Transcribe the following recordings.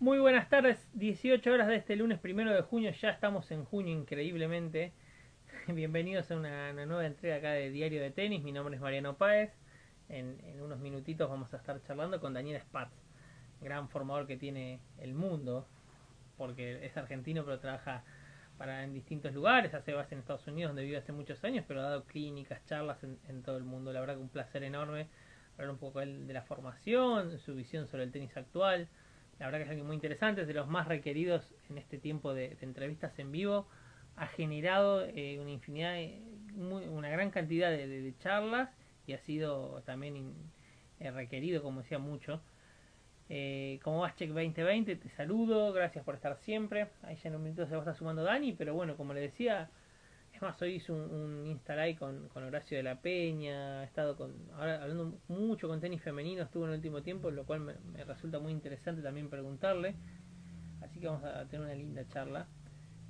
Muy buenas tardes, 18 horas de este lunes primero de junio, ya estamos en junio increíblemente. Bienvenidos a una, nueva entrega acá de Diario de Tenis, mi nombre es Mariano Páez. En, unos minutitos vamos a estar charlando con Daniel Spatz, gran formador que tiene el mundo, porque es argentino pero trabaja para en distintos lugares, hace base en Estados Unidos donde vive hace muchos años, pero ha dado clínicas, charlas en, en todo el mundo. La verdad que un placer enorme hablar un poco de la formación, su visión sobre el tenis actual la verdad que es algo muy interesante, es de los más requeridos en este tiempo de, entrevistas en vivo. Ha generado eh, una infinidad, una gran cantidad de, charlas y ha sido también eh, requerido, como decía mucho. Eh, como vas, Check 2020, te saludo, gracias por estar siempre. Ahí ya en un minuto se va a estar sumando Dani, pero bueno, como le decía, más, hoy hice un, un Insta con, Horacio de la Peña, he estado con, ahora hablando mucho con tenis femenino, estuvo en el último tiempo, lo cual me, resulta muy interesante también preguntarle. Así que vamos a tener una linda charla.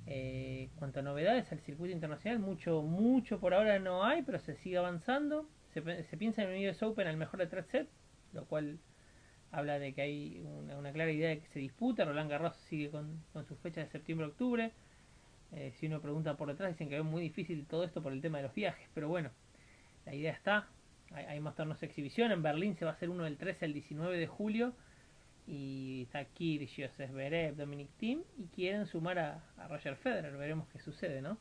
Eh, cuanto a novedades al circuito internacional, mucho, mucho por ahora no hay, pero se sigue avanzando. Se, piensa en el US Open al mejor de tres sets, lo cual habla de que hay una, clara idea de que se disputa. Roland Garros sigue con, con sus fechas de septiembre-octubre. Eh, si uno pregunta por detrás, dicen que es muy difícil todo esto por el tema de los viajes, pero bueno, la idea está. Hay, más torneos de exhibición. En Berlín se va a hacer uno del 13 al 19 de julio. Y está Kyrgios, Zverev, Dominic Thiem. Y quieren sumar a, Roger Federer. Veremos qué sucede, ¿no?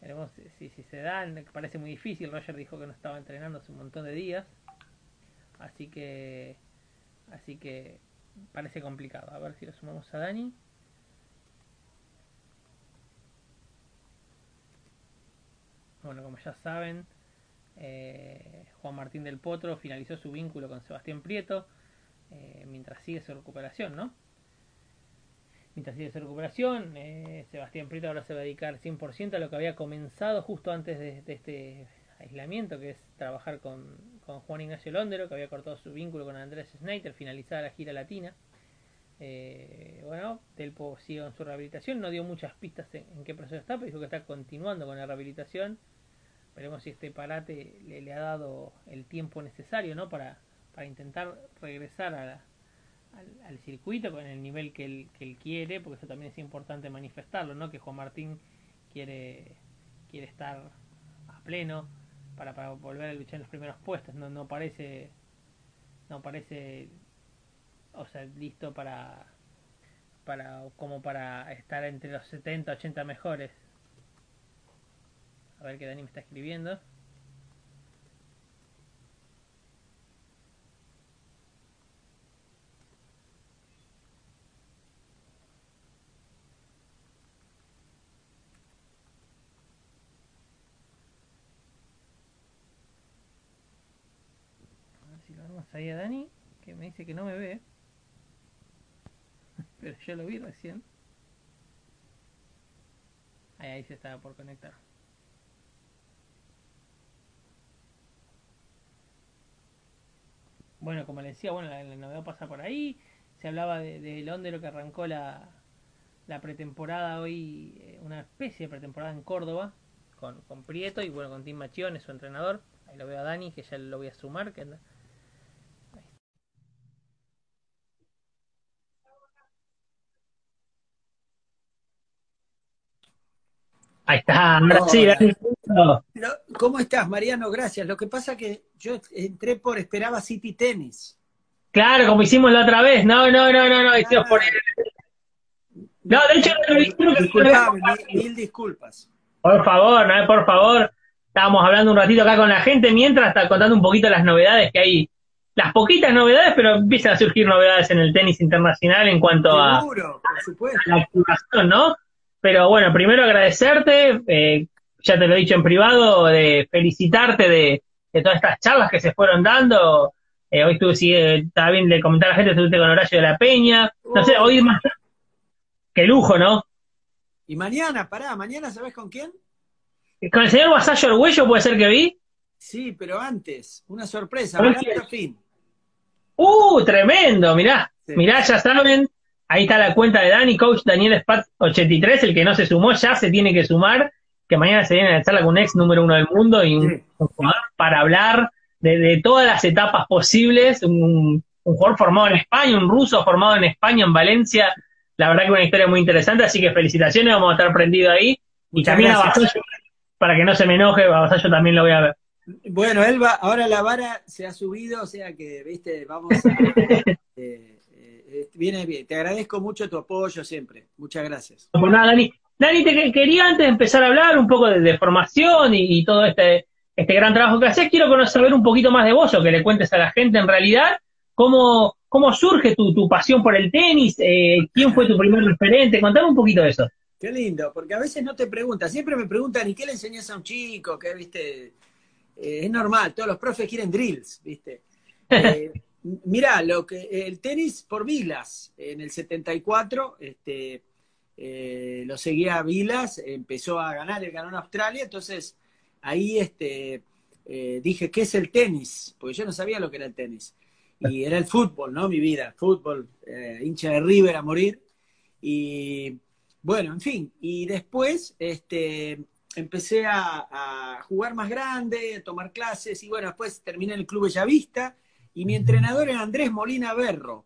Veremos si, si se dan. Parece muy difícil. Roger dijo que no estaba entrenando hace un montón de días. Así que. Así que. Parece complicado. A ver si lo sumamos a Dani. Bueno, como ya saben, eh, Juan Martín del Potro finalizó su vínculo con Sebastián Prieto eh, mientras sigue su recuperación, ¿no? Mientras sigue su recuperación, eh, Sebastián Prieto ahora se va a dedicar 100% a lo que había comenzado justo antes de, este aislamiento, que es trabajar con, Juan Ignacio Londero, que había cortado su vínculo con Andrés Snyder, finalizada la gira latina. bueno, Delpo sigue en su rehabilitación, no dio muchas pistas en, en, qué proceso está, pero dijo que está continuando con la rehabilitación Veremos si este parate le, ha dado el tiempo necesario ¿no? para, para intentar regresar al, al, circuito con el nivel que él, que él quiere, porque eso también es importante manifestarlo, ¿no? que Juan Martín quiere, quiere estar a pleno para, para volver a luchar en los primeros puestos, no, no parece no parece o sea listo para para como para estar entre los 70 80 mejores a ver qué Dani me está escribiendo. A ver si lo vemos ahí a Dani, que me dice que no me ve. Pero yo lo vi recién. Ahí, ahí se estaba por conectar. Bueno, como le decía, bueno, la, novedad pasa por ahí. Se hablaba de, de lo que arrancó la, la pretemporada hoy, eh, una especie de pretemporada en Córdoba, con, con Prieto y bueno, con Tim Machione, su entrenador. Ahí lo veo a Dani, que ya lo voy a sumar, que anda. Ahí está, ahora sí, ¿Cómo estás, Mariano? Gracias. Lo que pasa que yo entré por esperaba City Tennis. Claro, como hicimos la otra vez. No, no, no, no, no. Ah. por... No, de hecho, Disculpame, mil, disculpas. Por favor, no, por favor. Estábamos hablando un ratito acá con la gente mientras está contando un poquito las novedades que hay. Las poquitas novedades, pero empiezan a surgir novedades en el tenis internacional en cuanto a, la activación, ¿no? Pero bueno, primero agradecerte, eh, ya te lo he dicho en privado, de felicitarte de, todas estas charlas que se fueron dando. Eh, hoy estuve, sí, estaba bien de comentar a la gente, estuviste con Horacio de la Peña. No sé, hoy más. Qué lujo, ¿no? Y mañana, pará, mañana ¿sabes con quién? ¿Con el señor Vasallo Arguello puede ser que vi? Sí, pero antes, una sorpresa, fin. ¡Uh, tremendo! Mirá, mirá, ya saben, ahí está la cuenta de Dani, coach Daniel Spat 83, el que no se sumó ya se tiene que sumar que mañana se viene a charla con un ex número uno del mundo y un, jugador para hablar de, todas las etapas posibles, un, un jugador formado en España, un ruso formado en España, en Valencia. La verdad que una historia muy interesante, así que felicitaciones, vamos a estar prendidos ahí. Y también a Vasallo, para que no se me enoje, a Vasallo también lo voy a ver. Bueno, Elba, ahora la vara se ha subido, o sea que, viste, vamos a... eh, eh, viene bien. Te agradezco mucho tu apoyo siempre. Muchas gracias. Pues nada, Dani. Dani, te quería antes de empezar a hablar un poco de, formación y, todo este, este gran trabajo que haces, quiero conocer, saber un poquito más de vos o que le cuentes a la gente en realidad cómo, cómo surge tu, tu pasión por el tenis, eh, quién fue tu primer referente, contame un poquito de eso. Qué lindo, porque a veces no te preguntan, siempre me preguntan, ¿y qué le enseñas a un chico? ¿Qué, viste? Eh, es normal, todos los profes quieren drills, ¿viste? Eh, mirá, lo que, el tenis por Vilas, en el 74, este, eh, lo seguía Vilas, empezó a ganar, él ganó en Australia, entonces ahí este, dije, ¿qué es el tenis? Porque yo no sabía lo que era el tenis. Y era el fútbol, ¿no? Mi vida, fútbol, hincha de River a morir. Y bueno, en fin, y después, este, empecé a, jugar más grande, a tomar clases y bueno, después terminé en el Club Bellavista y mi entrenador era Andrés Molina Berro,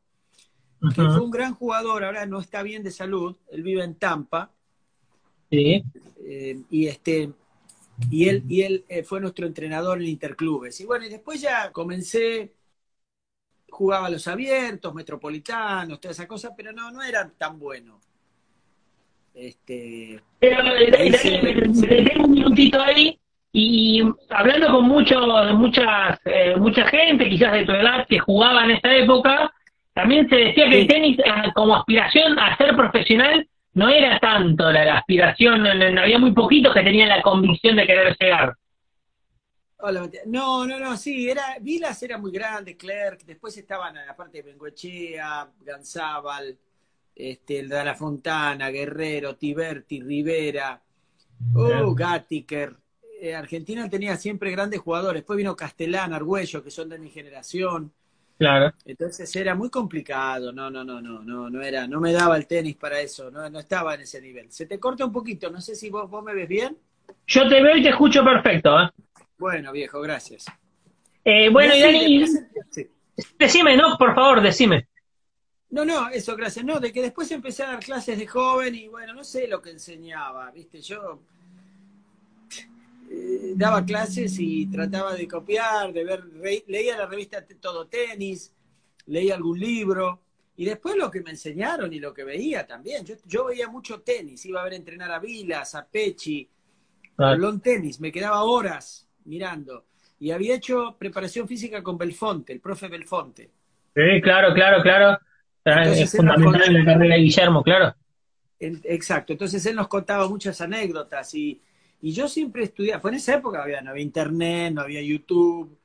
que fue un gran jugador, ahora no está bien de salud, él vive en Tampa. Sí. Eh, y este y él, y él eh, fue nuestro entrenador en Interclubes. Y bueno, y después ya comencé, jugaba a los abiertos, metropolitanos, toda esa cosa, pero no, no era tan bueno. Este, Pero tengo un minutito ahí y hablando con mucho, muchas, eh, mucha gente, quizás de tu edad, que jugaba en esa época, también se decía que el tenis eh, como aspiración a ser profesional no era tanto la, aspiración, no, había muy poquitos que tenían la convicción de querer llegar. no, no, no, sí, era, Vilas era muy grande, Clerk, después estaban, aparte de Bengoechea, Ganzábal, este, el de la Fontana, Guerrero, Tiberti, Rivera, oh, Gattiker. Eh, Argentina tenía siempre grandes jugadores. Después vino Castellán, Argüello, que son de mi generación. Claro. Entonces era muy complicado. No, no, no, no, no, no era, no me daba el tenis para eso. No, no estaba en ese nivel. Se te corta un poquito. No sé si vos, vos me ves bien. Yo te veo y te escucho perfecto. ¿eh? Bueno, viejo, gracias. Eh, bueno, y Dani, decime, no, por favor, decime. No, no, eso, gracias. No, de que después empecé a dar clases de joven y bueno, no sé lo que enseñaba, ¿viste? Yo eh, daba clases y trataba de copiar, de ver, leía la revista Todo Tenis, leía algún libro y después lo que me enseñaron y lo que veía también. Yo, yo veía mucho tenis, iba a ver entrenar a Vilas, a Pechi, a Long Tenis, me quedaba horas mirando y había hecho preparación física con Belfonte, el profe Belfonte. Sí, claro, claro, claro es fundamental en la carrera de Guillermo, claro. exacto, entonces él nos contaba muchas anécdotas y, yo siempre estudiaba, fue en esa época había, no había internet, no había YouTube.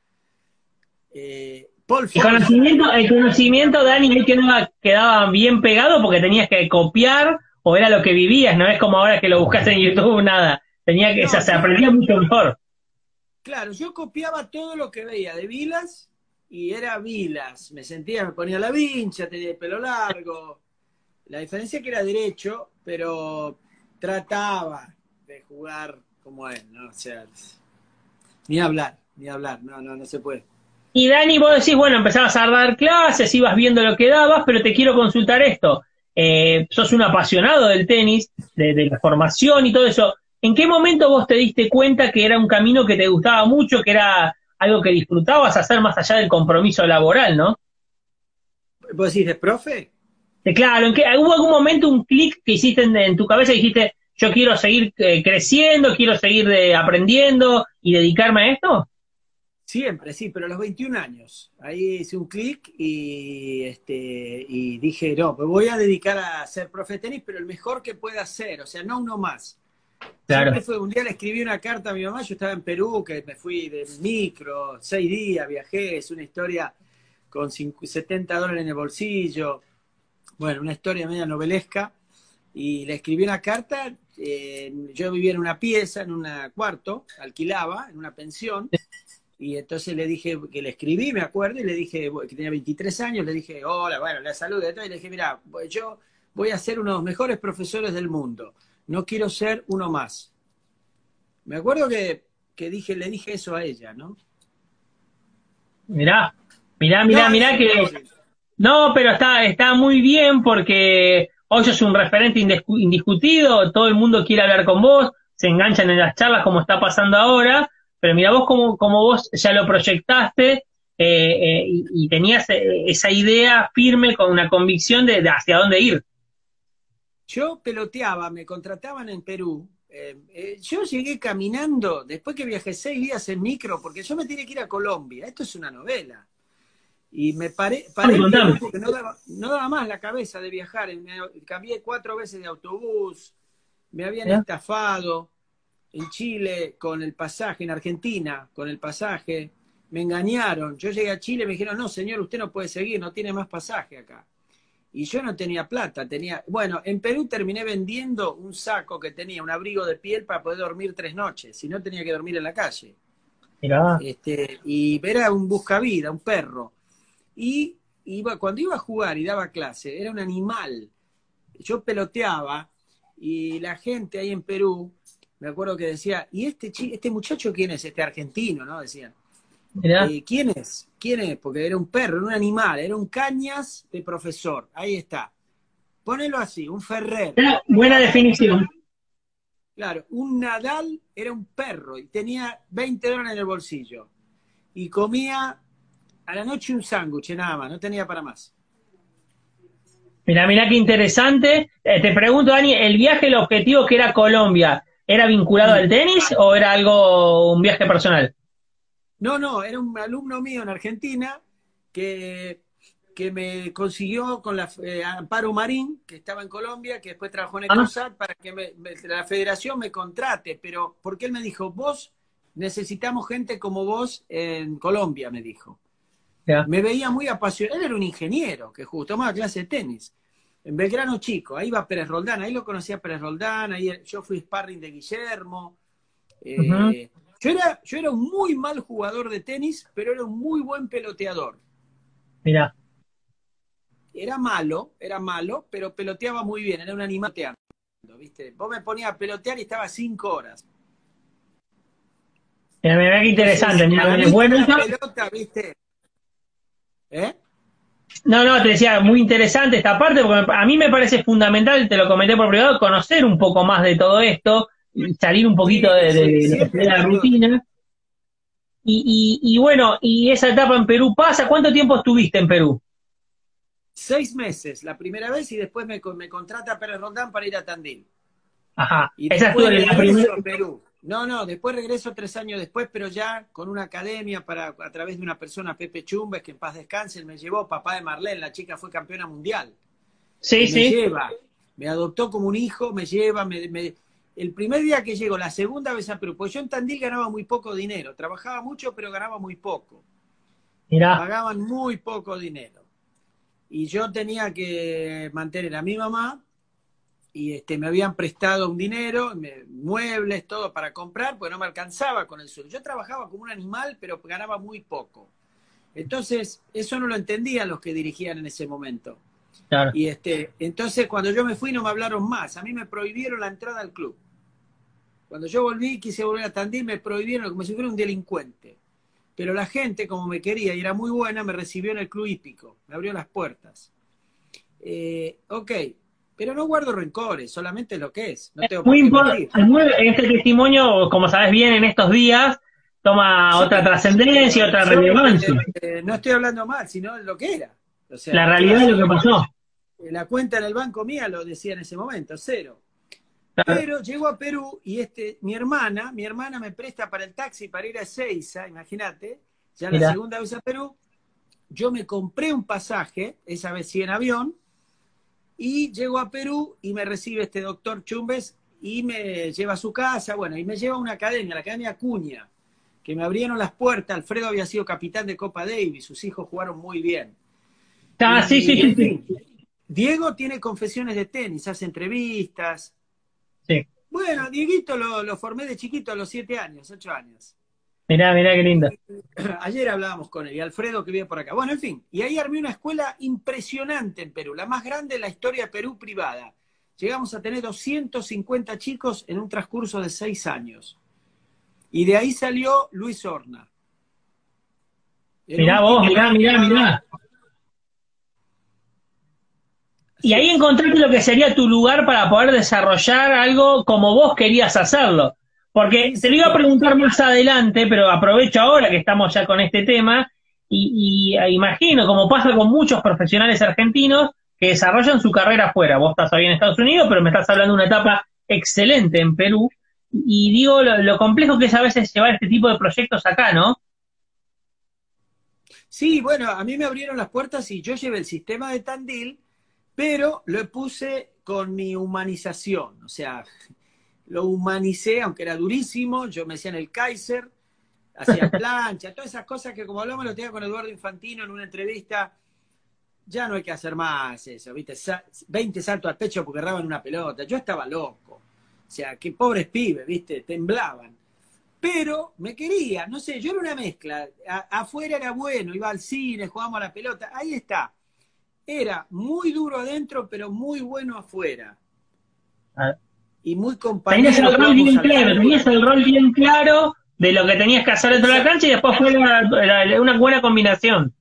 Eh, el conocimiento, el conocimiento, Dani, es que no quedaba bien pegado porque tenías que copiar o era lo que vivías, no es como ahora que lo buscas en YouTube, nada. Tenía que, o sea, se aprendía mucho mejor. Claro, yo copiaba todo lo que veía de Vilas y era Vilas. Me sentía, me ponía la vincha, tenía el pelo largo. La diferencia es que era derecho, pero trataba de jugar como él, ¿no? O sea, ni hablar, ni hablar, no, no, no se puede. Y Dani, vos decís, bueno, empezabas a dar clases, ibas viendo lo que dabas, pero te quiero consultar esto. Eh, sos un apasionado del tenis, de, de, la formación y todo eso. ¿En qué momento vos te diste cuenta que era un camino que te gustaba mucho, que era algo que disfrutabas hacer más allá del compromiso laboral, ¿no? ¿Vos decís de profe? claro, ¿en ¿hubo algún momento un clic que hiciste en, tu cabeza y dijiste, yo quiero seguir eh, creciendo, quiero seguir eh, aprendiendo y dedicarme a esto? Siempre, sí, pero a los 21 años. Ahí hice un clic y, este, y dije, no, me voy a dedicar a ser profe de tenis, pero el mejor que pueda ser, o sea, no uno más. Claro. Fue, un día le escribí una carta a mi mamá, yo estaba en Perú, que me fui de micro, seis días, viajé, es una historia con 70 dólares en el bolsillo, bueno, una historia media novelesca, y le escribí una carta, eh, yo vivía en una pieza, en un cuarto, alquilaba, en una pensión, y entonces le dije, que le escribí, me acuerdo, y le dije, que tenía 23 años, le dije, hola, bueno, la salud, y le dije, mira, yo voy a ser uno de los mejores profesores del mundo no quiero ser uno más. Me acuerdo que, dije, le dije eso a ella, ¿no? Mirá, mirá, mirá, mirá que No, pero está, está muy bien porque hoy sos un referente indiscutido, todo el mundo quiere hablar con vos, se enganchan en las charlas como está pasando ahora, pero mira vos como, como vos ya lo proyectaste eh, eh, y, tenías eh, esa idea firme con una convicción de, hacia dónde ir. Yo peloteaba, me contrataban en Perú. yo llegué caminando, después que viajé seis días en micro, porque yo me tenía que ir a Colombia. Esto es una novela. Y me paré, paré porque no daba, no daba, más la cabeza de viajar. Me, cambié cuatro veces de autobús, me habían estafado en Chile con el pasaje, en Argentina con el pasaje, me engañaron. Yo llegué a Chile y me dijeron, no, señor, usted no puede seguir, no tiene más pasaje acá. Y yo no tenía plata, tenía... Bueno, en Perú terminé vendiendo un saco que tenía, un abrigo de piel para poder dormir tres noches, si no tenía que dormir en la calle. Este, y era un buscavida, un perro. Y iba, cuando iba a jugar y daba clase, era un animal. Yo peloteaba y la gente ahí en Perú me acuerdo que decía, ¿y este, este muchacho quién es? Este argentino, ¿no? Decían. Eh, ¿Quién es? ¿Quién es? Porque era un perro, era un animal, era un cañas de profesor. Ahí está. Ponelo así, un Ferrer. Buena definición. Claro, un Nadal era un perro y tenía 20 dólares en el bolsillo. Y comía a la noche un sándwich, nada más, no tenía para más. Mira, mira qué interesante. Eh, te pregunto, Dani, el viaje, el objetivo que era Colombia, ¿Era vinculado al tenis o era algo, un viaje personal? No, no, era un alumno mío en Argentina que, que me consiguió con la eh, Amparo Marín, que estaba en Colombia, que después trabajó en el para que la federación me contrate, pero porque él me dijo, vos necesitamos gente como vos en Colombia, me dijo. Me veía muy apasionado, él era un ingeniero que justo tomaba clase de tenis en Belgrano Chico, ahí va Pérez Roldán, ahí lo conocía Pérez Roldán, ahí yo fui sparring de Guillermo. Eh, yo, era, yo era un muy mal jugador de tenis, pero era un muy buen peloteador. Mira. Era malo, era malo, pero peloteaba muy bien, era un animal ¿viste? Vos me ponías a pelotear y estaba cinco horas. Mira, mira qué interesante. Mira, bueno, pelota, ¿viste? ¿Eh? No, no, te decía, muy interesante esta parte, porque a mí me parece fundamental, te lo comenté por privado, conocer un poco más de todo esto, salir un poquito de, la rutina. Y, y, bueno, y esa etapa en Perú pasa, ¿cuánto tiempo estuviste en Perú? Seis meses, la primera vez, y después me, me contrata Pérez Rondán para ir a Tandil. Ajá, y esa la primera. Perú. No, no, después regreso tres años después, pero ya con una academia para, a través de una persona, Pepe Chumbes, que en paz descanse, me llevó, papá de Marlene, la chica fue campeona mundial. Sí, sí. Me lleva, me adoptó como un hijo, me lleva, me, el primer día que llego, la segunda vez a Perú, pues yo en Tandil ganaba muy poco dinero, trabajaba mucho, pero ganaba muy poco. Mirá. Pagaban muy poco dinero. Y yo tenía que mantener a mi mamá, y este, me habían prestado un dinero, muebles, todo para comprar, pues no me alcanzaba con el sueldo. Yo trabajaba como un animal, pero ganaba muy poco. Entonces, eso no lo entendían los que dirigían en ese momento. Y este, entonces cuando yo me fui no me hablaron más. A mí me prohibieron la entrada al club. Cuando yo volví, quise volver a Tandil, me prohibieron como si fuera un delincuente. Pero la gente, como me quería y era muy buena, me recibió en el club hípico, me abrió las puertas. Eh, ok, pero no guardo rencores, solamente lo que es. No tengo muy importante. Este testimonio, como sabes bien, en estos días toma otra trascendencia, otra relevancia. Eh, no estoy hablando mal, sino lo que era. la realidad de lo que pasó. La cuenta en el banco mía lo decía en ese momento, cero. Pero llego a Perú y este, mi hermana, mi hermana me presta para el taxi para ir a Ezeiza, imagínate, ya la segunda vez a Perú. Yo me compré un pasaje, esa vez sí en avión, y llego a Perú y me recibe este doctor Chumbes y me lleva a su casa, bueno, y me lleva a una academia, la Academia Cuña, que me abrieron las puertas. Alfredo había sido capitán de Copa Davis, sus hijos jugaron muy bien. Ah, sí, sí, sí, Diego tiene confesiones de tenis, hace entrevistas. Sí. Bueno, Dieguito lo, lo formé de chiquito a los siete años, ocho años. Mirá, mirá qué lindo. Ayer hablábamos con él y Alfredo que viene por acá. Bueno, en fin, y ahí armé una escuela impresionante en Perú, la más grande de la historia de Perú privada. Llegamos a tener 250 chicos en un transcurso de seis años. Y de ahí salió Luis Horna. mirá vos, mirá, mirá, mirá. Y ahí encontraste lo que sería tu lugar para poder desarrollar algo como vos querías hacerlo. Porque te lo iba a preguntar más adelante, pero aprovecho ahora que estamos ya con este tema y, y imagino, como pasa con muchos profesionales argentinos, que desarrollan su carrera afuera. Vos estás hoy en Estados Unidos, pero me estás hablando de una etapa excelente en Perú. Y digo lo, complejo que es a veces llevar este tipo de proyectos acá, ¿no? Sí, bueno, a mí me abrieron las puertas y yo llevé el sistema de Tandil, pero lo puse con mi humanización. O sea, lo humanicé, aunque era durísimo. Yo me decía en el Kaiser, hacía plancha, todas esas cosas que como hablamos lo tenía con Eduardo Infantino en una entrevista ya no hay que hacer más eso, ¿viste? 20 saltos al pecho porque erraban una pelota. Yo estaba loco. O sea, que pobres pibes, ¿viste? Temblaban. Pero me quería, no sé, yo era una mezcla. afuera era bueno, iba al cine, jugábamos a la pelota. Ahí está. Era muy duro adentro, pero muy bueno afuera. Ah. Y muy compañero. Tenías el rol bien claro, tenías el rol bien claro de lo que tenías que hacer dentro de la cancha y después fue una buena combinación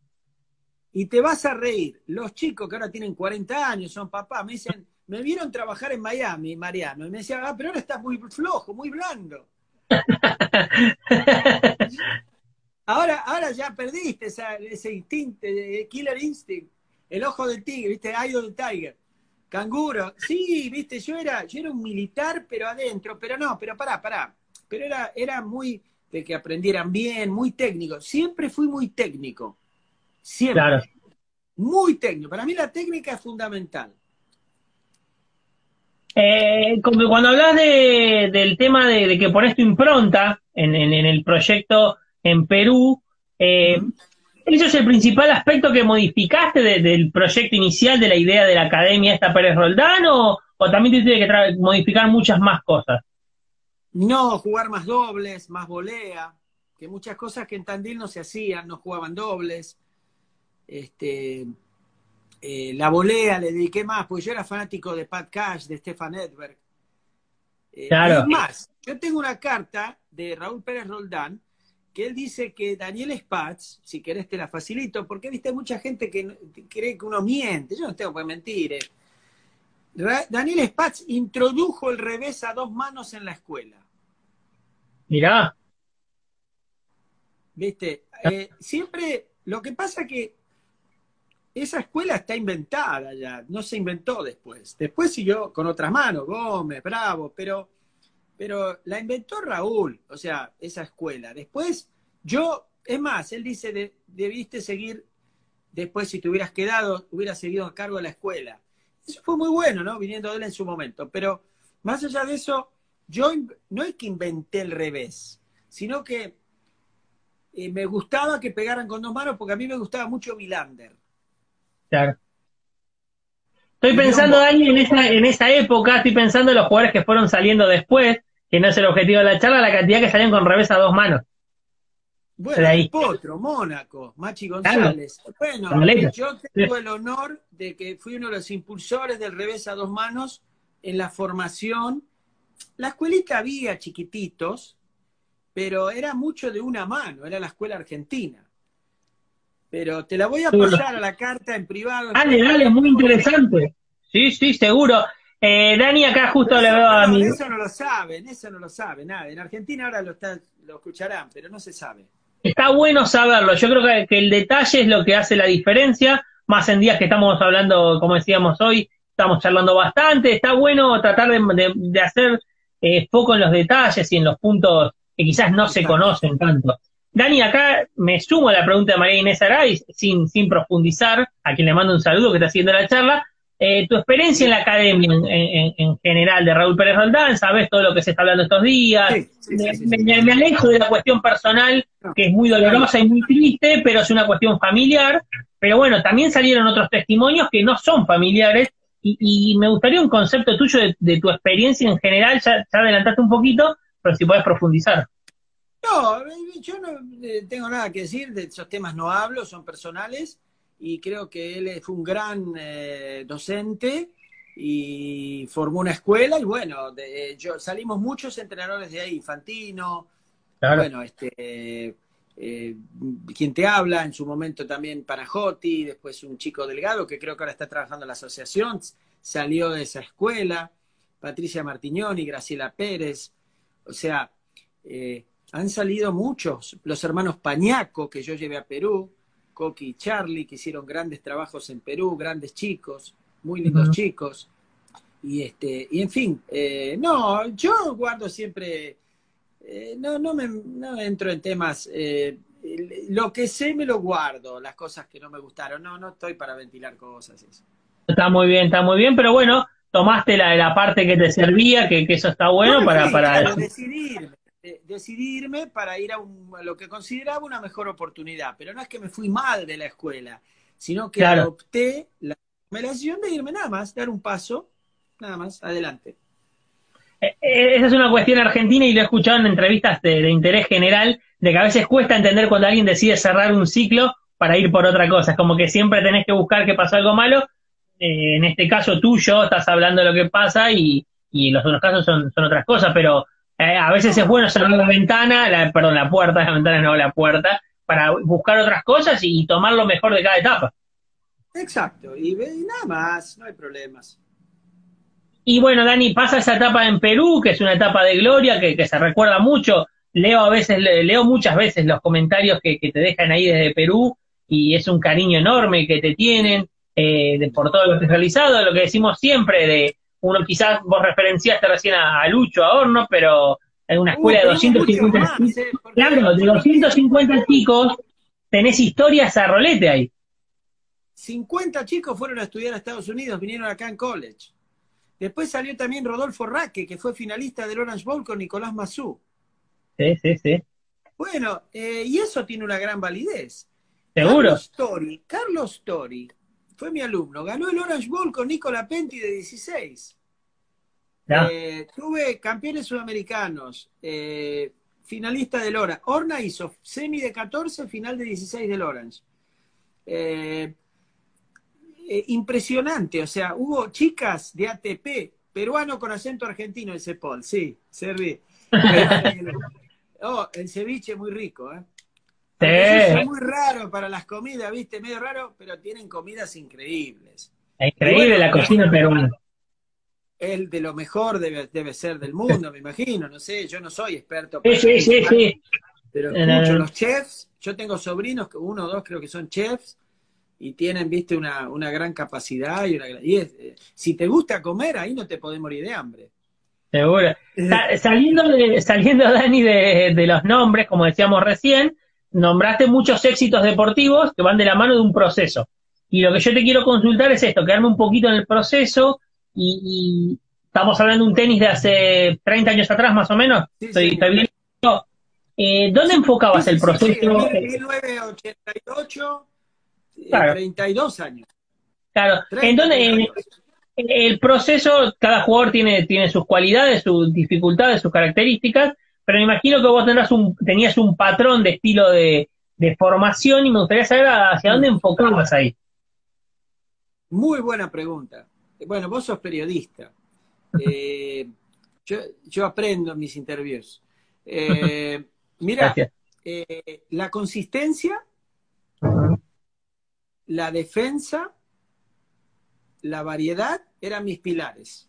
y te vas a reír. Los chicos que ahora tienen 40 años, son papás, me dicen, me vieron trabajar en Miami, Mariano, y me decían, ah, pero ahora estás muy flojo, muy blando. ahora, ahora ya perdiste ese instinto, killer instinct, el ojo del tigre, viste, eye of the tiger. Canguro, sí, viste, yo era, yo era un militar, pero adentro, pero no, pero pará, pará. Pero era, era muy de que aprendieran bien, muy técnico. Siempre fui muy técnico. Siempre. Muy técnico. Para mí la técnica es fundamental. Eh, cuando hablas de, del tema de, que pones tu impronta en, el proyecto en Perú, eh, ¿eso es el principal aspecto que modificaste del proyecto inicial de la idea de la academia esta Pérez Roldán o, también tuviste que modificar muchas más cosas? No, jugar más dobles, más volea, que muchas cosas que en Tandil no se hacían, no jugaban dobles este, eh, la volea le dediqué más, porque yo era fanático de Pat Cash, de Stefan Edberg. Eh, claro. más, yo tengo una carta de Raúl Pérez Roldán que él dice que Daniel Spatz, si querés te la facilito, porque viste mucha gente que cree que uno miente, yo no tengo que mentir. Eh. Daniel Spatz introdujo el revés a dos manos en la escuela. Mirá. Viste, siempre, lo que pasa que esa escuela está inventada ya, no se inventó después. Después siguió con otras manos, Gómez, Bravo, pero, pero la inventó Raúl, o sea, esa escuela. Después, yo, es más, él dice, debiste seguir, después si te hubieras quedado, hubieras seguido a cargo de la escuela. Eso fue muy bueno, ¿no? Viniendo de él en su momento. Pero más allá de eso, yo no es que inventé el revés, sino que eh, me gustaba que pegaran con dos manos porque a mí me gustaba mucho Milander. Estoy pensando, Dani, en esa, en esa época, estoy pensando en los jugadores que fueron saliendo después, que no es el objetivo de la charla, la cantidad que salían con revés a dos manos. Bueno, ahí. Potro, Mónaco, Machi González. Bueno, yo tengo el honor de que fui uno de los impulsores del revés a dos manos en la formación. La escuelita había chiquititos, pero era mucho de una mano, era la escuela argentina. Pero te la voy a pasar a la carta en privado. Dale, dale, muy interesante. Sí, sí, seguro. Eh, Dani, acá justo le veo a mí. Eso no lo saben, eso no lo saben, nada. En Argentina ahora lo, lo escucharán, pero no se sabe. Está bueno saberlo. Yo creo que, el detalle es lo que hace la diferencia, más en días que estamos hablando, como decíamos hoy, estamos charlando bastante. Está bueno tratar de, hacer eh, foco en los detalles y en los puntos que quizás no se conocen tanto. Dani, acá me sumo a la pregunta de María Inés Araiz, sin, sin profundizar, a quien le mando un saludo que está haciendo la charla. Eh, tu experiencia en la academia en, general de Raúl Pérez Roldán, sabes todo lo que se está hablando estos días. me, alejo de la cuestión personal, que es muy dolorosa y muy triste, pero es una cuestión familiar. Pero bueno, también salieron otros testimonios que no son familiares y, me gustaría un concepto tuyo de, tu experiencia en general, ya, ya adelantaste un poquito, pero si puedes profundizar. No, yo no eh, tengo nada que decir, de esos temas no hablo, son personales y creo que él fue un gran eh, docente y formó una escuela y bueno, yo salimos muchos entrenadores de ahí, Infantino, bueno, este, eh, quien te habla, en su momento también Panajotti, después un chico delgado que creo que ahora está trabajando en la asociación, salió de esa escuela, Patricia Martignoni, Graciela Pérez, o sea, eh, han salido muchos, los hermanos Pañaco que yo llevé a Perú, Coqui y Charlie, que hicieron grandes trabajos en Perú, grandes chicos, muy lindos chicos. Y este, y en fin, eh, no, yo guardo siempre, eh, no, no me no entro en temas, eh, lo que sé me lo guardo, las cosas que no me gustaron, no, no estoy para ventilar cosas. Eso. Está muy bien, está muy bien, pero bueno, tomaste la, la parte que te servía, que, eso está bueno para... para... decidirme, decidirme para ir a, lo que consideraba una mejor oportunidad, pero no es que me fui mal de la escuela, sino que adopté la decisión de irme nada más, dar un paso nada más, adelante. Eh, eh, esa es una cuestión argentina y lo he escuchado en entrevistas de, interés general, de que a veces cuesta entender cuando alguien decide cerrar un ciclo para ir por otra cosa. Es como que siempre tenés que buscar que pasó algo malo. Eh, en este caso tuyo, estás hablando de lo que pasa y, y los otros casos son, son otras cosas, pero a veces es bueno cerrar la ventana, la, perdón, la puerta, la ventana no la puerta, para buscar otras cosas y tomar lo mejor de cada etapa. Exacto, y, y nada más, no hay problemas. Y bueno, Dani, pasa esa etapa en Perú, que es una etapa de gloria, que, se recuerda mucho. Leo a veces, leo muchas veces los comentarios que, te dejan ahí desde Perú y es un cariño enorme que te tienen eh, de, por todo lo que has realizado, lo que decimos siempre de uno quizás vos referenciaste recién a, Lucho, a Horno, pero en una escuela de 250 chicos, eh, claro, de 250 chicos tenés historias a rolete ahí. 50 chicos fueron a estudiar a Estados Unidos, vinieron acá en college. Después salió también Rodolfo Raque, que fue finalista del Orange Bowl con Nicolás Massú. Sí, sí, sí. Bueno, eh, y eso tiene una gran validez. Seguro. Carlos Tori, Carlos Tori fue mi alumno, ganó el Orange Bowl con Nicola Penti de 16. Eh, tuve campeones sudamericanos, eh, finalista del Orange. Orna hizo semi de 14, final de 16 del Orange. Eh, impresionante. O sea, hubo chicas de ATP, peruano con acento argentino, ese Paul, sí, serví. oh, el ceviche muy rico, ¿eh? Es muy raro para las comidas, ¿viste? Medio raro, pero tienen comidas increíbles. increíble la cocina peruana. El de lo mejor debe, debe ser del mundo, me imagino. No sé, yo no soy experto. Sí, sí, sí, Pero escucho los chefs. Yo tengo sobrinos, uno o dos creo que son chefs, y tienen, viste, una, una gran capacidad y, una, y eh, si te gusta comer, ahí no te podés morir de hambre. Seguro. saliendo, de, saliendo, Dani, de, de, los nombres, como decíamos recién, nombraste muchos éxitos deportivos que van de la mano de un proceso. Y lo que yo te quiero consultar es esto, quedarme un poquito en el proceso y, estamos hablando de un tenis de hace 30 años atrás, más o menos. estoy, eh, ¿Dónde enfocabas el proceso? en 1988 32 años. Claro, entonces el proceso, cada jugador tiene, tiene sus cualidades, sus dificultades, sus características, pero me imagino que vos tendrás un, tenías un patrón de estilo de, formación y me gustaría saber hacia dónde enfocabas ahí. Muy buena pregunta. Bueno, vos sos periodista. Eh, yo, aprendo en mis interviews. Eh, mira, eh, la consistencia la defensa, la variedad eran mis pilares.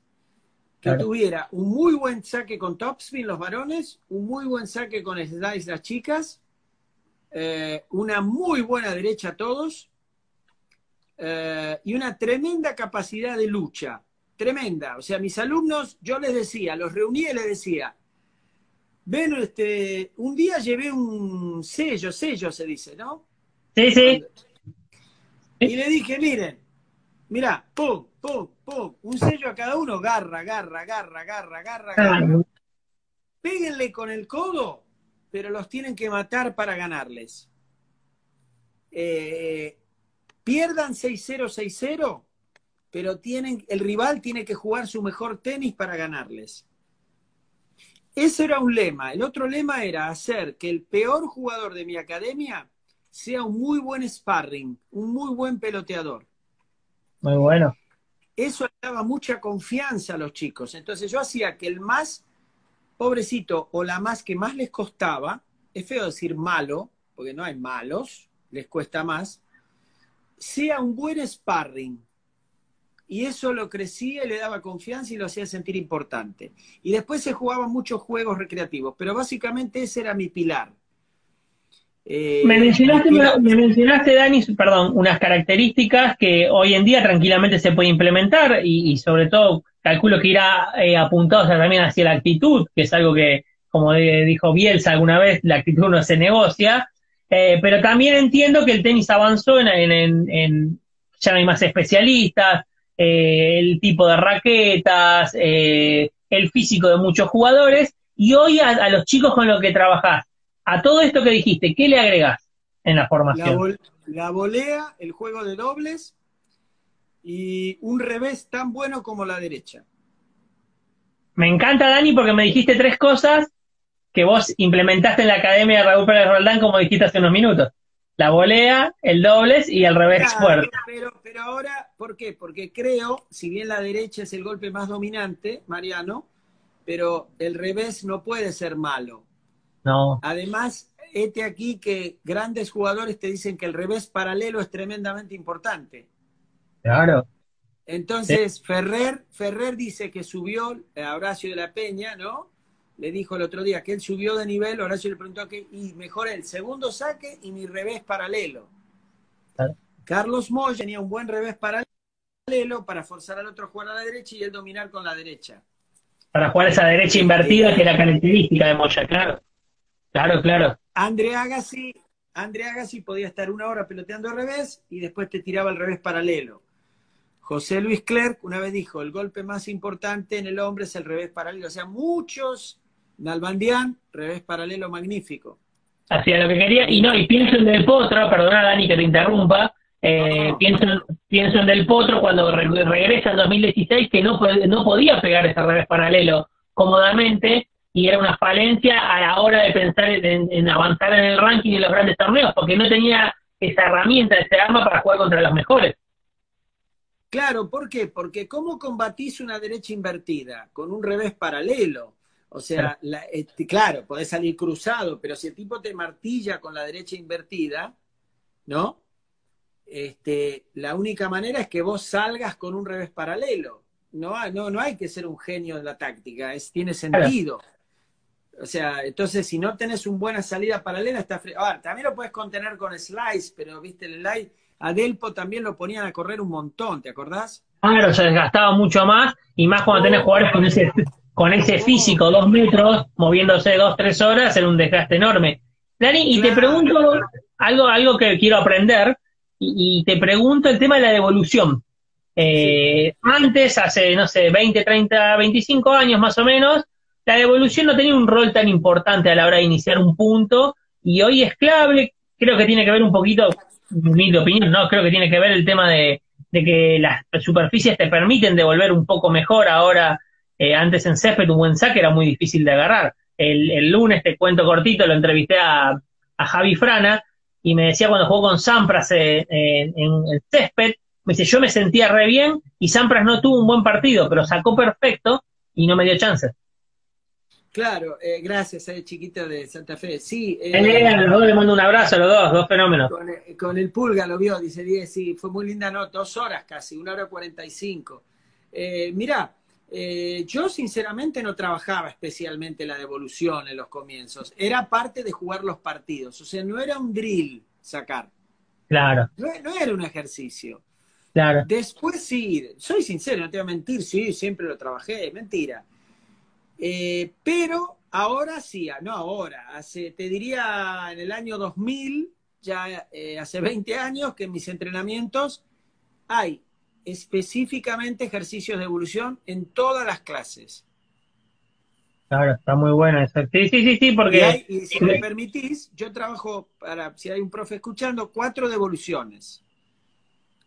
Que tuviera un muy buen saque con topspin los varones, un muy buen saque con slice las chicas, eh, una muy buena derecha a todos eh, y una tremenda capacidad de lucha. Tremenda. O sea, mis alumnos, yo les decía, los reuní y les decía, ven, este, un día llevé un sello, sello se dice, ¿no? Sí, sí. Y le dije, miren, mira, pum, pum, pum, un sello a cada uno, garra, garra, garra, garra, garra, garra. Péguenle con el codo, pero los tienen que matar para ganarles. Eh, pierdan 6-0, 6-0, pero tienen, el rival tiene que jugar su mejor tenis para ganarles. Ese era un lema. El otro lema era hacer que el peor jugador de mi academia sea un muy buen sparring, un muy buen peloteador. Muy bueno. Eso le daba mucha confianza a los chicos. Entonces yo hacía que el más pobrecito o la más que más les costaba, es feo decir malo, porque no hay malos, les cuesta más, sea un buen sparring. Y eso lo crecía y le daba confianza y lo hacía sentir importante. Y después se jugaban muchos juegos recreativos, pero básicamente ese era mi pilar. Eh, me, mencionaste, me mencionaste, Dani, perdón, unas características que hoy en día tranquilamente se puede implementar y, sobre todo calculo que irá eh, apuntado también hacia la actitud, que es algo que, como dijo Bielsa alguna vez, la actitud no se negocia, eh, pero también entiendo que el tenis avanzó en, en, ya no hay más especialistas, el tipo de raquetas, el físico de muchos jugadores, y hoy a, a los chicos con los que trabajás, a todo esto que dijiste, ¿qué le agregás en la formación? La, volea, el juego de dobles y un revés tan bueno como la derecha. Me encanta, Dani, porque me dijiste tres cosas que vos implementaste en la Academia de Raúl Pérez Roldán, como dijiste hace unos minutos. La volea, el dobles y el revés fuerte. Pero, pero ahora, ¿por qué? Porque creo, si bien la derecha es el golpe más dominante, Mariano, pero el revés no puede ser malo. No. Además, este aquí que grandes jugadores te dicen que el revés paralelo es tremendamente importante. Claro. Entonces, Ferrer, Ferrer dice que subió a Horacio de la Peña, ¿no? Le dijo el otro día que él subió de nivel, Horacio le preguntó que, y mejor el segundo saque y mi revés paralelo. Carlos Moya tenía un buen revés paralelo para forzar al otro a jugar a la derecha y él dominar con la derecha. Para jugar esa derecha invertida, que era característica de Moya, claro. Claro, claro. André Agassi, André Agassi podía estar una hora peloteando al revés y después te tiraba el revés paralelo. José Luis Clerc una vez dijo, el golpe más importante en el hombre es el revés paralelo. O sea, muchos, Nalbandián, revés paralelo magnífico. Hacía lo que quería, y no, y pienso en Del Potro, perdona Dani que te interrumpa, eh, pienso, pienso, en Del Potro cuando regresa en 2016 que no, no podía pegar ese revés paralelo cómodamente, y era una falencia a la hora de pensar en, avanzar en el ranking de los grandes torneos, porque no tenía esa herramienta, ese arma para jugar contra los mejores. Claro, ¿por qué? Porque ¿cómo combatís una derecha invertida? Con un revés paralelo. O sea, este, claro, podés salir cruzado, pero si el tipo te martilla con la derecha invertida, ¿no? Este, la única manera es que vos salgas con un revés paralelo. No, no, no hay que ser un genio de la táctica, es, tiene sentido. O sea, entonces si no tenés una buena salida paralela, está. Ahora, también lo puedes contener con slice, pero viste el slide, a Delpo también lo ponían a correr un montón, ¿te acordás? Claro, se desgastaba mucho más, y más cuando tenés jugadores con ese, con ese físico, dos metros, moviéndose dos, tres horas, era un desgaste enorme. Dani, y te pregunto algo, algo que quiero aprender, y, te pregunto el tema de la devolución. Eh, antes, hace, no sé, 20, 30, 25 años más o menos, la devolución no tenía un rol tan importante a la hora de iniciar un punto y hoy es clave, creo que tiene que ver un poquito, mi opinión, no, creo que tiene que ver el tema de, que las superficies te permiten devolver un poco mejor ahora, eh, antes en césped un buen saque era muy difícil de agarrar. El, lunes, te cuento cortito, lo entrevisté a, Javi Frana y me decía cuando jugó con Sampras en, el césped, me dice, yo me sentía re bien y Sampras no tuvo un buen partido, pero sacó perfecto y no me dio chances. Claro, eh, gracias, eh, chiquito de Santa Fe. Sí. Eh, los dos le mando un abrazo a los dos, dos fenómenos. Con, el Pulga lo vio, dice 10, sí, fue muy linda, ¿no? Dos horas casi, una hora cuarenta y cinco. Eh, mirá, eh, yo sinceramente no trabajaba especialmente la devolución en los comienzos. Era parte de jugar los partidos. O sea, no era un drill sacar. Claro. No, no era un ejercicio. Claro. Después sí, soy sincero, no te voy a mentir, sí, siempre lo trabajé, mentira. Eh, pero ahora sí, ah, no ahora, hace, te diría en el año 2000, ya eh, hace 20 años que en mis entrenamientos hay específicamente ejercicios de evolución en todas las clases. Claro, está muy bueno eso. Sí, sí, sí, sí, porque... Y, si me permitís, yo trabajo, para si hay un profe escuchando, cuatro devoluciones.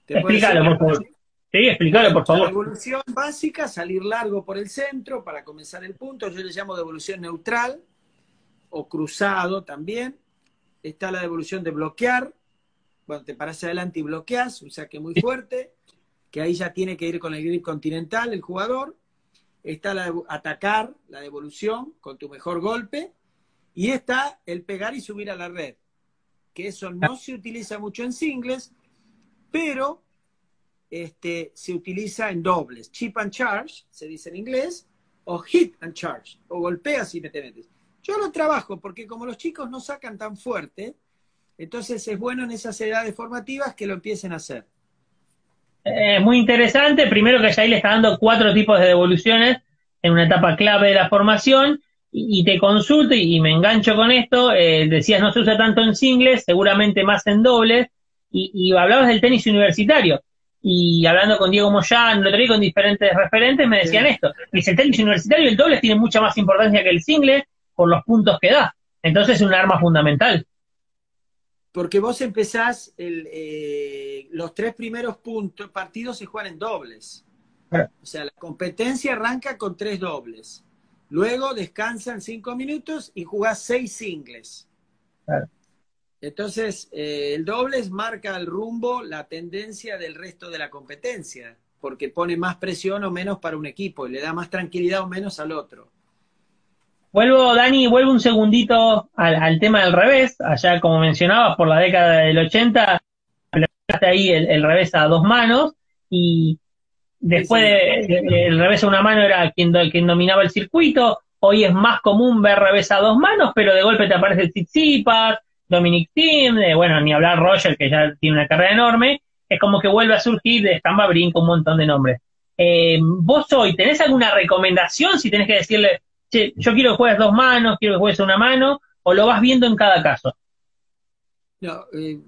Explícalo, por favor. Sí, explícalo, por favor. La devolución básica, salir largo por el centro para comenzar el punto. Yo le llamo devolución neutral o cruzado también. Está la devolución de bloquear. Bueno, te paras adelante y bloqueas, un saque muy fuerte, que ahí ya tiene que ir con el grip continental el jugador. Está la de atacar, la devolución con tu mejor golpe. Y está el pegar y subir a la red. que eso no se utiliza mucho en singles, pero este, se utiliza en dobles. Chip and charge, se dice en inglés, o hit and charge, o golpeas y te metes. Yo lo trabajo porque como los chicos no sacan tan fuerte, entonces es bueno en esas edades formativas que lo empiecen a hacer. Eh, muy interesante. Primero que ya ahí le está dando cuatro tipos de devoluciones en una etapa clave de la formación. Y, te consulto y, me engancho con esto. Eh, decías no se usa tanto en singles, seguramente más en dobles. Y, hablabas del tenis universitario. Y hablando con Diego Moyán, lo traí con diferentes referentes, me decían esto. Dice, el tenis universitario, el dobles tiene mucha más importancia que el single por los puntos que da. Entonces es un arma fundamental. Porque vos empezás, el, eh, los tres primeros puntos, partidos se juegan en dobles. O sea, la competencia arranca con tres dobles. Luego descansan cinco minutos y jugás seis singles. Entonces, eh, el dobles marca el rumbo, la tendencia del resto de la competencia, porque pone más presión o menos para un equipo y le da más tranquilidad o menos al otro. Vuelvo, Dani, vuelvo un segundito al, tema del revés. Allá, como mencionabas, por la década del 80, hablaste ahí el, revés a dos manos y después el revés a una mano era quien, quien dominaba el circuito. Hoy es más común ver revés a dos manos, pero de golpe te aparece el Tsitsipas, Dominic Thiem, bueno, ni hablar Roger, que ya tiene una carrera enorme. Es como que vuelve a surgir de Stamba Brinco un montón de nombres. Eh, vos hoy, ¿tenés alguna recomendación si tenés que decirle, yo quiero que juegues dos manos, quiero que juegues una mano, o lo vas viendo en cada caso? No, eh,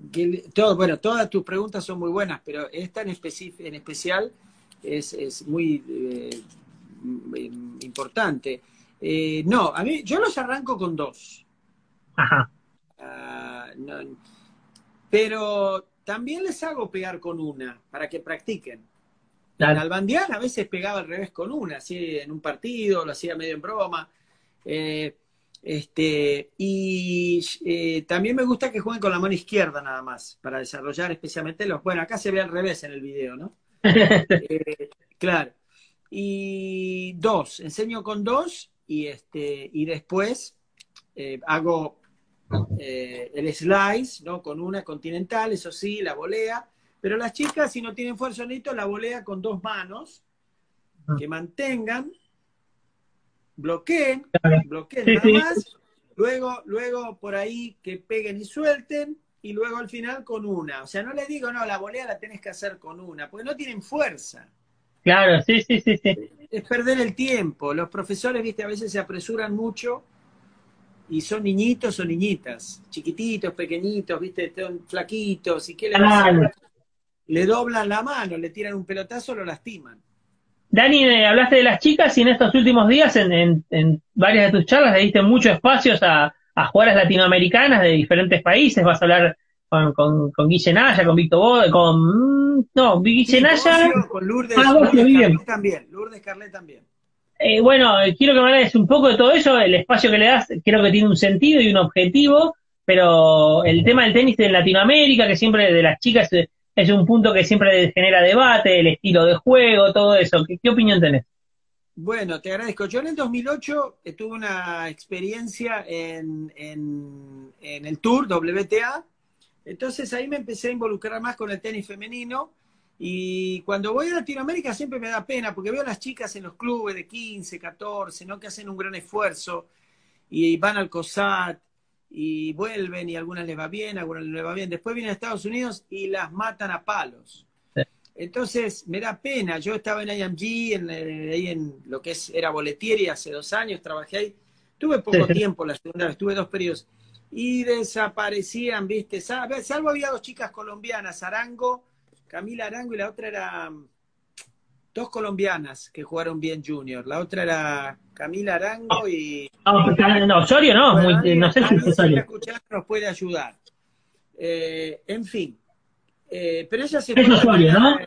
todo, bueno, todas tus preguntas son muy buenas, pero esta en, en especial es, muy eh, importante. Eh, no, a mí, yo los arranco con dos. Ajá. Ah, pero también les hago pegar con una para que practiquen. En Albandián a veces pegaba al revés con una, así en un partido, lo hacía medio en broma. Eh, este, y eh, también me gusta que jueguen con la mano izquierda nada más, para desarrollar especialmente los... Bueno, acá se ve al revés en el video, ¿no? Eh, claro. Y dos, enseño con dos y, este, y después hago el slice, ¿no? Con una continental, eso sí, la volea pero las chicas, si no tienen fuerza neto, la volea con dos manos, ah. que mantengan, bloqueen, bloqueen nada más, luego, luego por ahí que peguen y suelten, y luego al final con una. O sea, no les digo, no, la volea la tenés que hacer con una, porque no tienen fuerza. Claro, sí, sí, sí, sí. Es perder el tiempo. Los profesores, viste, a veces se apresuran mucho y son niñitos o niñitas, chiquititos, pequeñitos, viste, flaquitos, y qué le le doblan la mano, le tiran un pelotazo, lo lastiman. Dani, eh, hablaste de las chicas y en estos últimos días, en, varias de tus charlas, le diste muchos espacios a, a jugadoras latinoamericanas de diferentes países. Vas a hablar con, con, con Guille Naya, con Víctor Bode, con. No, Guille Naya. Con Lourdes, ah, Lourdes también. Lourdes Carlet también. Eh, bueno, eh, quiero que me hables un poco de todo eso. El espacio que le das creo que tiene un sentido y un objetivo, pero el tema del tenis en Latinoamérica, que siempre de las chicas es un punto que siempre genera debate, el estilo de juego, todo eso. ¿Qué, opinión tenés? Bueno, te agradezco. Yo en el 2008 eh, tuve una experiencia en, el Tour WTA, entonces ahí me empecé a involucrar más con el tenis femenino y cuando voy a Latinoamérica siempre me da pena porque veo a las chicas en los clubes de 15, 14, ¿no? que hacen un gran esfuerzo y van al COSAT y vuelven y algunas les va bien, algunas les va bien. Después vienen a Estados Unidos y las matan a palos. Entonces, me da pena. Yo estaba en IMG, en, eh, ahí en lo que es, era Boletieri, hace dos años trabajé ahí. Tuve poco tiempo la segunda vez, tuve dos periodos. Y desaparecían, ¿viste? Salvo había dos chicas colombianas, Arango, Camila Arango y la otra era dos colombianas que jugaron bien junior. La otra era Camila Arango y... No, Osorio no, no sé si Osorio. nos puede ayudar. Eh, en fin. Eh, pero ella se... Es Osorio, ¿no?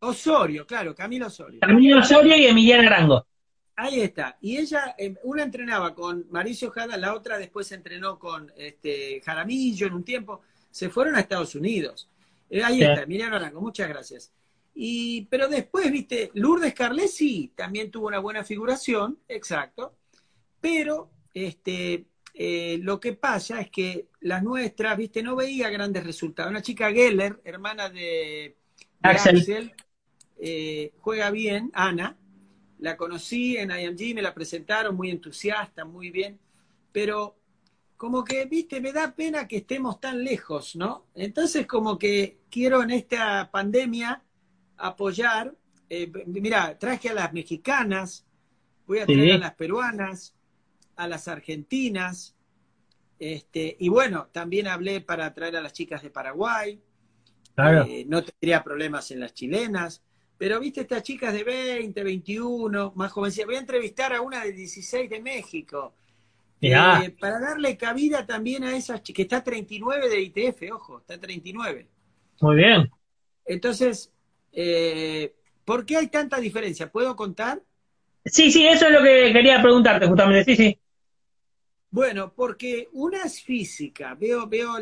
Osorio, claro, Camila Osorio. Camila Osorio y Emiliana Arango. Ahí está. Y ella, em, una entrenaba con Mauricio Jada, la otra después entrenó con este, Jaramillo en un tiempo. Se fueron a Estados Unidos. Eh, ahí está, Emiliano Arango, muchas gracias. Y, pero después, viste, Lourdes Carlesi también tuvo una buena figuración, exacto, pero este, eh, lo que pasa es que las nuestras, viste, no veía grandes resultados. Una chica Geller, hermana de, Axel, eh, juega bien, Ana. La conocí en IMG, me la presentaron, muy entusiasta, muy bien. Pero como que, viste, me da pena que estemos tan lejos, ¿no? Entonces, como que quiero en esta pandemia apoyar. Eh, mira, traje a las mexicanas, voy a traer a las peruanas, a las argentinas, este, y bueno, también hablé para traer a las chicas de Paraguay. Eh, no tendría problemas en las chilenas. Pero viste estas chicas de 20, 21, más jovencitas. Voy a entrevistar a una de 16 de México. Eh, para darle cabida también a esas que está 39 de ITF, ojo, está 39. Muy bien. Entonces, eh, ¿por qué hay tanta diferencia? ¿Puedo contar? Sí, sí, eso es lo que quería preguntarte justamente, sí, sí. Bueno, porque una es física, veo, veo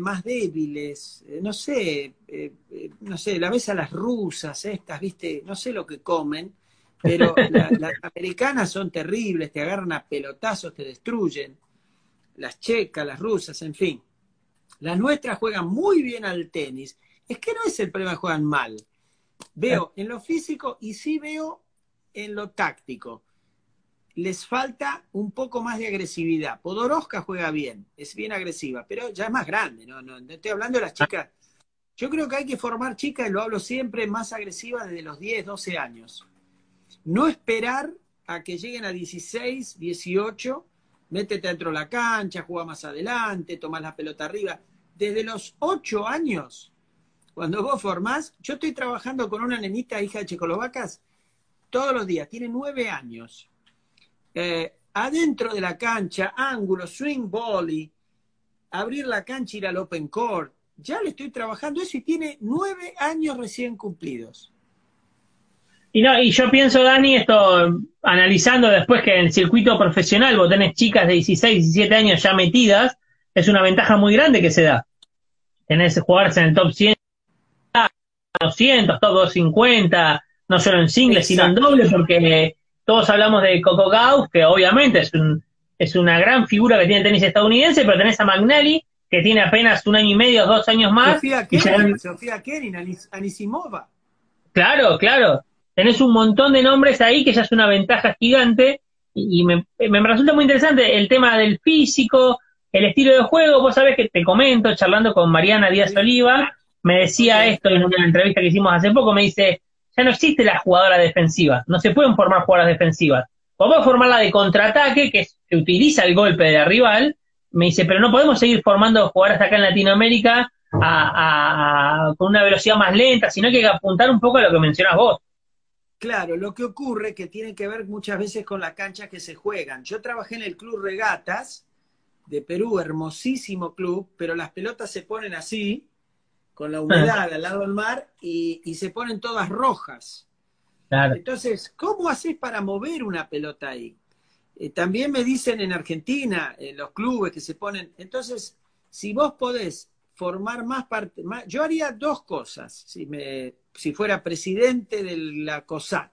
más débiles, eh, no sé, eh, no sé, la ves a las rusas, estas, viste, no sé lo que comen, pero las americanas son terribles, te agarran a pelotazos, te destruyen, las checas, las rusas, en fin. Las nuestras juegan muy bien al tenis, es que no es el problema, juegan mal. Veo en lo físico y sí veo en lo táctico les falta un poco más de agresividad. Podoroska juega bien, es bien agresiva, pero ya es más grande, ¿no? no, estoy hablando de las chicas. Yo creo que hay que formar chicas, y lo hablo siempre, más agresivas desde los 10, 12 años. No esperar a que lleguen a 16, 18, métete dentro de la cancha, juega más adelante, tomas la pelota arriba. Desde los 8 años, cuando vos formás, yo estoy trabajando con una nenita, hija de Checoslovacas, todos los días, tiene 9 años eh, adentro de la cancha, ángulo, swing volley, abrir la cancha, ir al open court. Ya le estoy trabajando eso y tiene nueve años recién cumplidos. Y no, y yo pienso, Dani, esto analizando después que en el circuito profesional vos tenés chicas de 16, 17 años ya metidas, es una ventaja muy grande que se da. Tenés jugadores en el top 100, 200, top 250, no solo en singles, sino en doble, porque todos hablamos de Coco Gauff, que obviamente es, un, es una gran figura que tiene el tenis estadounidense, pero tenés a McNally, que tiene apenas un año y medio, dos años más. Sofía Kenin, Sofía Kenin, Anisimova. Claro, claro. Tenés un montón de nombres ahí que ya es una ventaja gigante y, me, resulta muy interesante el tema del físico, el estilo de juego. Vos sabés que te comento, charlando con Mariana Díaz Oliva, me decía esto en una entrevista que hicimos hace poco, me dice, ya no existe la jugadora defensiva, no se pueden formar jugadoras defensivas. Podemos formar la de contraataque, que, que utiliza el golpe de la rival, me dice, pero no podemos seguir formando jugadoras acá en Latinoamérica con una velocidad más lenta, sino que hay que apuntar un poco a lo que mencionas vos. Claro, lo que ocurre que tiene que ver muchas veces con la cancha que se juegan. Yo trabajé en el Club Regatas de Perú, hermosísimo club, pero las pelotas se ponen así, con la humedad al lado del mar y, se ponen todas rojas. Entonces, ¿cómo haces para mover una pelota ahí? Eh, también me dicen en Argentina, en los clubes que se ponen. Entonces, si vos podés formar más parte, yo haría dos cosas si, me, si fuera presidente de la COSAT,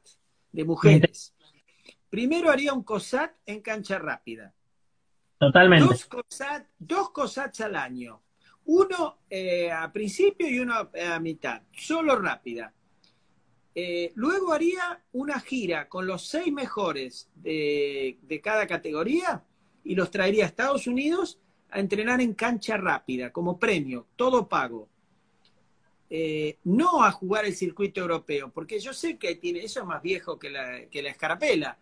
de mujeres. Primero haría un COSAT en cancha rápida. Totalmente. Dos COSAT, dos COSATs al año. Uno eh, a principio y uno a mitad, solo rápida. Eh, luego haría una gira con los seis mejores de, cada categoría y los traería a Estados Unidos a entrenar en cancha rápida, como premio, todo pago. Eh, no a jugar el circuito europeo, porque yo sé que tiene, eso es más viejo que la, que la escarapela,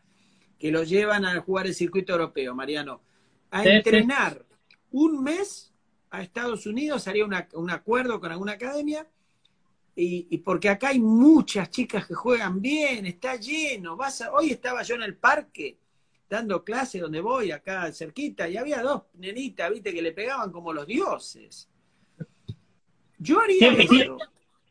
que lo llevan a jugar el circuito europeo, Mariano. A entrenar un mes a Estados Unidos, haría un acuerdo con alguna academia, y, porque acá hay muchas chicas que juegan bien, está lleno. Vas hoy estaba yo en el parque dando clase donde voy, acá cerquita, y había dos nenitas, viste, que le pegaban como los dioses. Yo haría eso.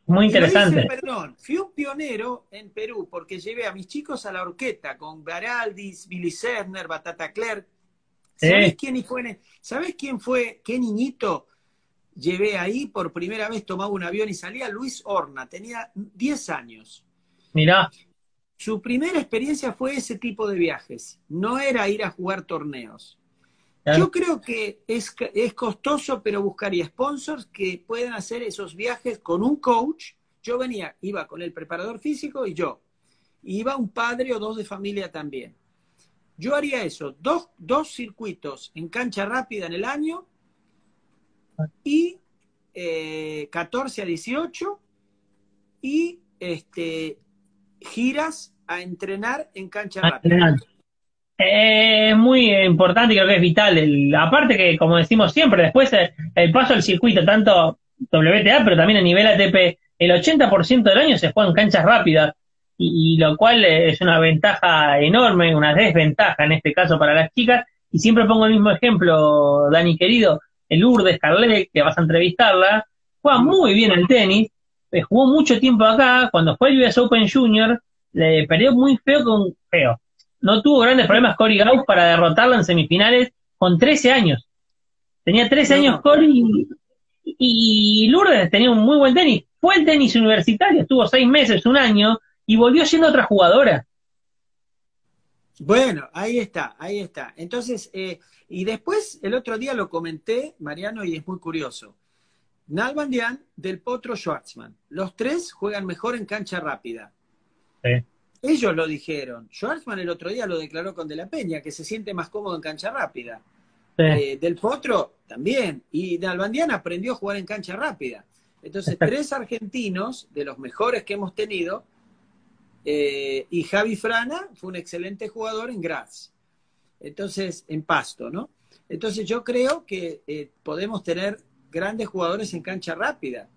Muy interesante. perdón, fui un pionero en Perú porque llevé a mis chicos a la orquesta con Garaldis, Billy Serner, Batata Clerk, ¿Sabes quién fue? ¿Sabes quién fue? ¿Qué niñito llevé ahí? Por primera vez tomaba un avión y salía Luis Horna, tenía 10 años. Mirá. Su primera experiencia fue ese tipo de viajes. No era ir a jugar torneos. Yo creo que es, es costoso, pero buscaría sponsors que puedan hacer esos viajes con un coach. Yo venía, iba con el preparador físico y yo. Iba un padre o dos de familia también. Yo haría eso, dos, dos circuitos en cancha rápida en el año y 14 eh, a 18 y este, giras a entrenar en cancha rápida. Es muy importante creo que es vital. aparte que, como decimos siempre, después el, paso al circuito, tanto WTA, pero también a nivel ATP, el 80% del año se juega en canchas rápidas, y, lo cual es una ventaja enorme, una desventaja en este caso para las chicas. Y siempre pongo el mismo ejemplo, Dani querido, el Lourdes Carlet, que vas a entrevistarla, juega muy bien el tenis, eh, jugó mucho tiempo acá, cuando fue el US Open Junior, le perdió muy feo con feo no tuvo grandes problemas Cory Gauss para derrotarla en semifinales con 13 años. Tenía 13 años Cory y, Lourdes tenía un muy buen tenis. Fue el tenis universitario, estuvo seis meses, un año, y volvió siendo otra jugadora. Bueno, ahí está, ahí está. Entonces, eh, y después el otro día lo comenté, Mariano, y es muy curioso. Nalbandian del Potro Schwartzman. Los tres juegan mejor en cancha rápida. Sí. Ellos lo dijeron. Schwarzman el otro día lo declaró con De la Peña, que se siente más cómodo en cancha rápida. Eh, del Potro también. Y Nalbandian aprendió a jugar en cancha rápida. Entonces, tres argentinos, de los mejores que hemos tenido, eh, y Javi Frana fue un excelente jugador en Graz. Entonces, en Pasto, ¿no? Entonces, yo creo que eh, podemos tener grandes jugadores en cancha rápida.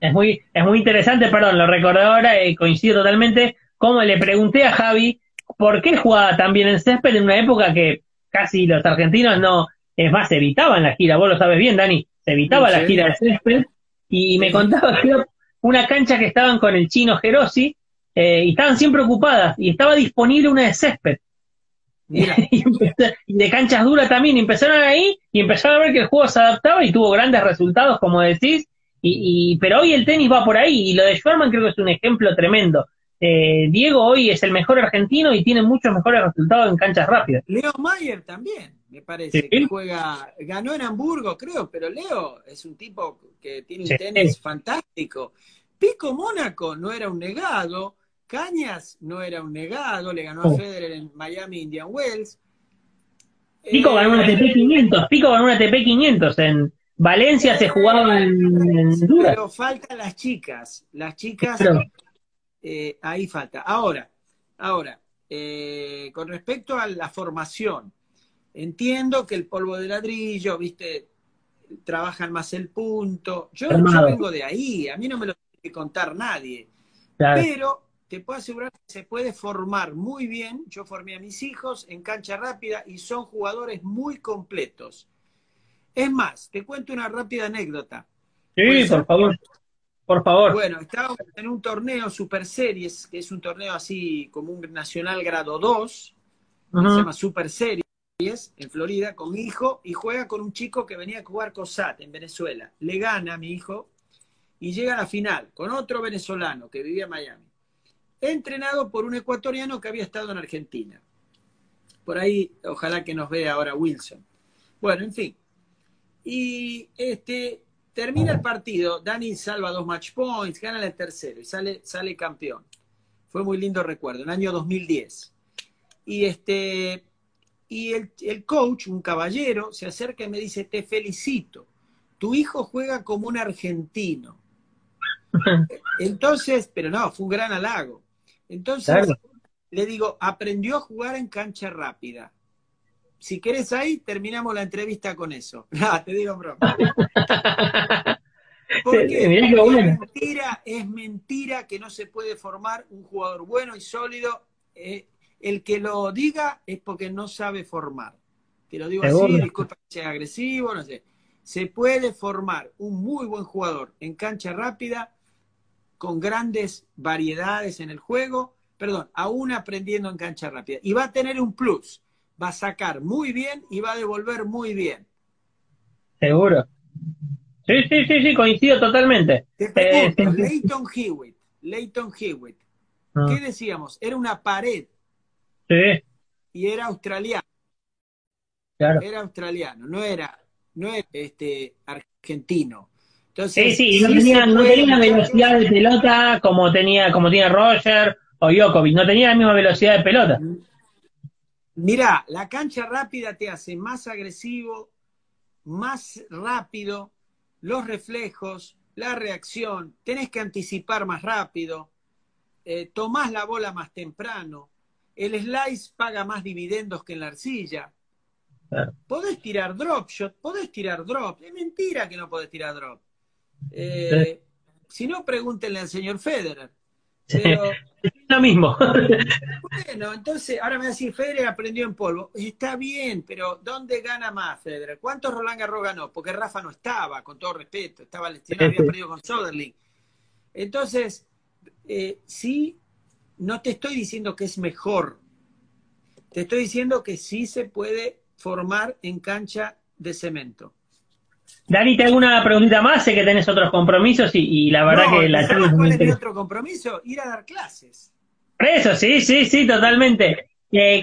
Es muy, es muy interesante, perdón, lo recordé ahora y coincido totalmente como le pregunté a Javi por qué jugaba tan bien en césped en una época que casi los argentinos no, es más, evitaban la gira, vos lo sabes bien, Dani, se evitaba la gira de césped, y me contaba que una cancha que estaban con el chino Gerosi, eh, y estaban siempre ocupadas, y estaba disponible una de césped. y, de canchas duras también, y empezaron ahí, y empezaron a ver que el juego se adaptaba y tuvo grandes resultados, como decís, y, pero hoy el tenis va por ahí, y lo de Schwarman creo que es un ejemplo tremendo. Eh, Diego hoy es el mejor argentino y tiene muchos mejores resultados en canchas rápidas. Leo Mayer también, me parece, que juega, ganó en Hamburgo, creo, pero Leo es un tipo que tiene un tenis fantástico. Pico Mónaco no era un negado, Cañas no era un negado, le ganó a oh. Federer en Miami Indian Wells. Pico ganó una ATP 500, Pico ganó una ATP 500 en Valencia se jugaba en, Pero faltan las chicas, las chicas eh, ahí falta. Ahora, ahora, eh, con respecto a la formación, entiendo que el polvo de ladrillo, viste, trabajan más el punto. Yo, yo vengo de ahí, a mí no me lo tiene que contar nadie. Pero te puedo asegurar que se puede formar muy bien. Yo formé a mis hijos en cancha rápida y son jugadores muy completos. Es más, te cuento una rápida anécdota. Sí, por favor. Por favor. Bueno, estábamos en un torneo Super Series, que es un torneo así como un nacional grado 2, se llama Super Series, en Florida, con mi hijo, y juega con un chico que venía a jugar COSAT en Venezuela. Le gana a mi hijo y llega a la final con otro venezolano que vivía en Miami, entrenado por un ecuatoriano que había estado en Argentina. Por ahí, ojalá que nos vea ahora Wilson. Bueno, en fin. Y este, Termina el partido, Dani salva dos match points, gana el tercero y sale, sale campeón. Fue muy lindo recuerdo, en el año 2010. Y, este, y el, el coach, un caballero, se acerca y me dice, te felicito, tu hijo juega como un argentino. Entonces, pero no, fue un gran halago. Entonces, le digo, aprendió a jugar en cancha rápida si querés ahí, terminamos la entrevista con eso. Ah, te digo broma. Porque es mentira, es mentira que no se puede formar un jugador bueno y sólido. Eh, el que lo diga es porque no sabe formar. Te lo digo así, disculpa que sea agresivo, no sé. Se puede formar un muy buen jugador en cancha rápida, con grandes variedades en el juego, perdón, aún aprendiendo en cancha rápida. Y va a tener un plus va a sacar muy bien y va a devolver muy bien. Seguro. Sí, sí, sí, sí, coincido totalmente. Te pregunto, eh, Leighton Hewitt, Leighton Hewitt, ah. ¿qué decíamos? Era una pared. Sí. Y era australiano. Era australiano, no era, no era este, argentino. Entonces, sí, sí, no tenía, no tenía velocidad de pelota como tenía, como tiene Roger o Djokovic, no tenía la misma velocidad de pelota. Mirá, la cancha rápida te hace más agresivo, más rápido, los reflejos, la reacción, tenés que anticipar más rápido, eh, tomás la bola más temprano, el slice paga más dividendos que en la arcilla. Podés tirar drop shot, podés tirar drop. Es mentira que no podés tirar drop. Eh, si no, pregúntenle al señor Federer. Pero, es lo mismo. bueno, entonces, ahora me decir, Federer aprendió en polvo. Está bien, pero ¿dónde gana más Federer? ¿Cuántos Roland Garros ganó? Porque Rafa no estaba, con todo respeto, estaba lesionado, había perdido con Soderling. Entonces, eh, sí, no te estoy diciendo que es mejor. Te estoy diciendo que sí se puede formar en cancha de cemento. Dani, te hago una preguntita más, sé que tenés otros compromisos y, la verdad que la ¿Cuál es mi otro compromiso? Ir a dar clases. Eso, sí, sí, sí, totalmente. Eh,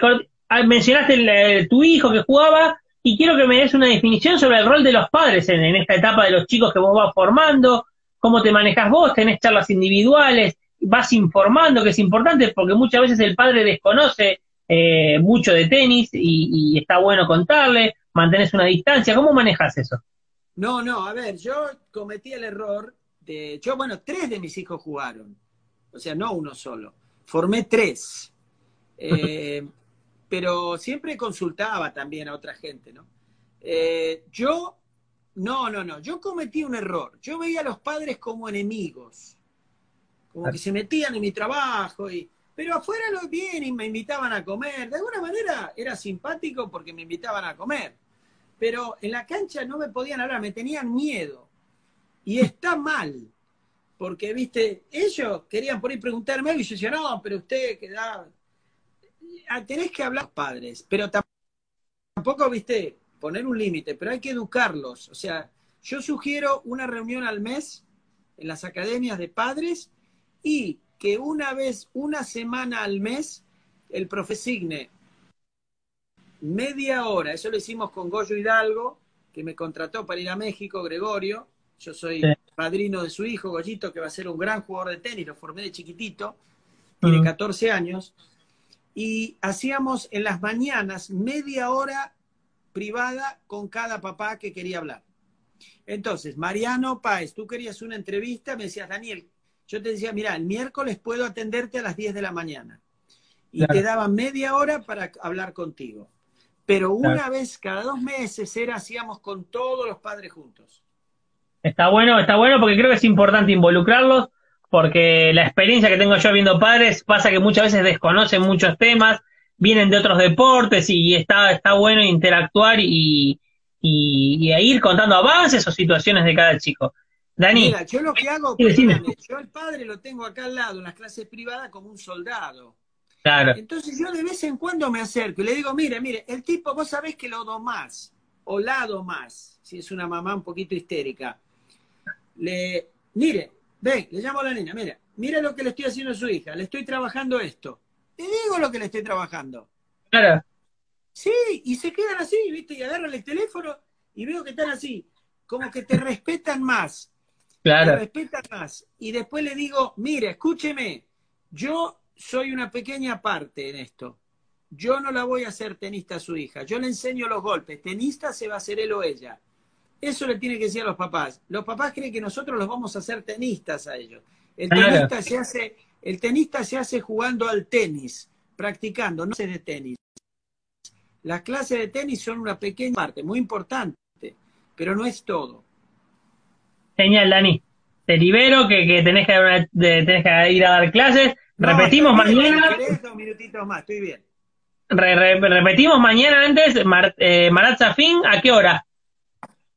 ah, mencionaste tu hijo que jugaba y quiero que me des una definición sobre el rol de los padres en, esta etapa de los chicos que vos vas formando, cómo te manejas vos, tenés charlas individuales, vas informando, que es importante porque muchas veces el padre desconoce eh, mucho de tenis y, y, está bueno contarle, mantenés una distancia, ¿cómo manejas eso? No, no, a ver, yo cometí el error de, yo, bueno, tres de mis hijos jugaron, o sea, no uno solo, formé tres, eh, pero siempre consultaba también a otra gente, ¿no? Eh, yo, no, no, no, yo cometí un error, yo veía a los padres como enemigos, como que se metían en mi trabajo y... Pero afuera lo bien y me invitaban a comer. De alguna manera era simpático porque me invitaban a comer pero en la cancha no me podían hablar, me tenían miedo. Y está mal, porque, viste, ellos querían por ahí preguntarme y yo decía, no, pero usted queda... Ah, tenés que hablar padres, pero tampoco, viste, poner un límite, pero hay que educarlos. O sea, yo sugiero una reunión al mes en las academias de padres y que una vez, una semana al mes, el profe signe media hora, eso lo hicimos con Goyo Hidalgo, que me contrató para ir a México, Gregorio, yo soy padrino de su hijo, Goyito, que va a ser un gran jugador de tenis, lo formé de chiquitito, tiene 14 años, y hacíamos en las mañanas media hora privada con cada papá que quería hablar. Entonces, Mariano Páez, tú querías una entrevista, me decías, Daniel, yo te decía, mira, el miércoles puedo atenderte a las 10 de la mañana. Y te daba media hora para hablar contigo. Pero una vez cada dos meses era, hacíamos con todos los padres juntos. Está bueno, está bueno porque creo que es importante involucrarlos, porque la experiencia que tengo yo viendo padres pasa que muchas veces desconocen muchos temas, vienen de otros deportes y está, está bueno interactuar y, y, ir contando avances o situaciones de cada chico. Dani. Mira, yo lo que hago, yo el padre lo tengo acá al lado en las clases privadas como un soldado. Entonces yo de vez en cuando me acerco y le digo, mire, mire, el tipo, vos sabés que lo más o lado más, si es una mamá un poquito histérica. Le, mire, ve, le llamo a la niña, mire, mire lo que le estoy haciendo a su hija, le estoy trabajando esto. Te digo lo que le estoy trabajando. Claro. Sí, y se quedan así, ¿viste? Y agarran el teléfono y veo que están así, como que te respetan más. Claro. Te respetan más. Y después le digo, mire, escúcheme, yo soy una pequeña parte en esto. Yo no la voy a hacer tenista a su hija. Yo le enseño los golpes. Tenista se va a hacer él o ella. Eso le tiene que decir a los papás. Los papás creen que nosotros los vamos a hacer tenistas a ellos. El tenista se hace, el tenista se hace jugando al tenis, practicando, no sé de tenis. Las clases de tenis son una pequeña parte, muy importante, pero no es todo. Genial, Dani. Te libero que, que tenés, que, tenés que ir a dar clases repetimos mañana. repetimos mañana antes, eh, Marat Safin, ¿a qué hora?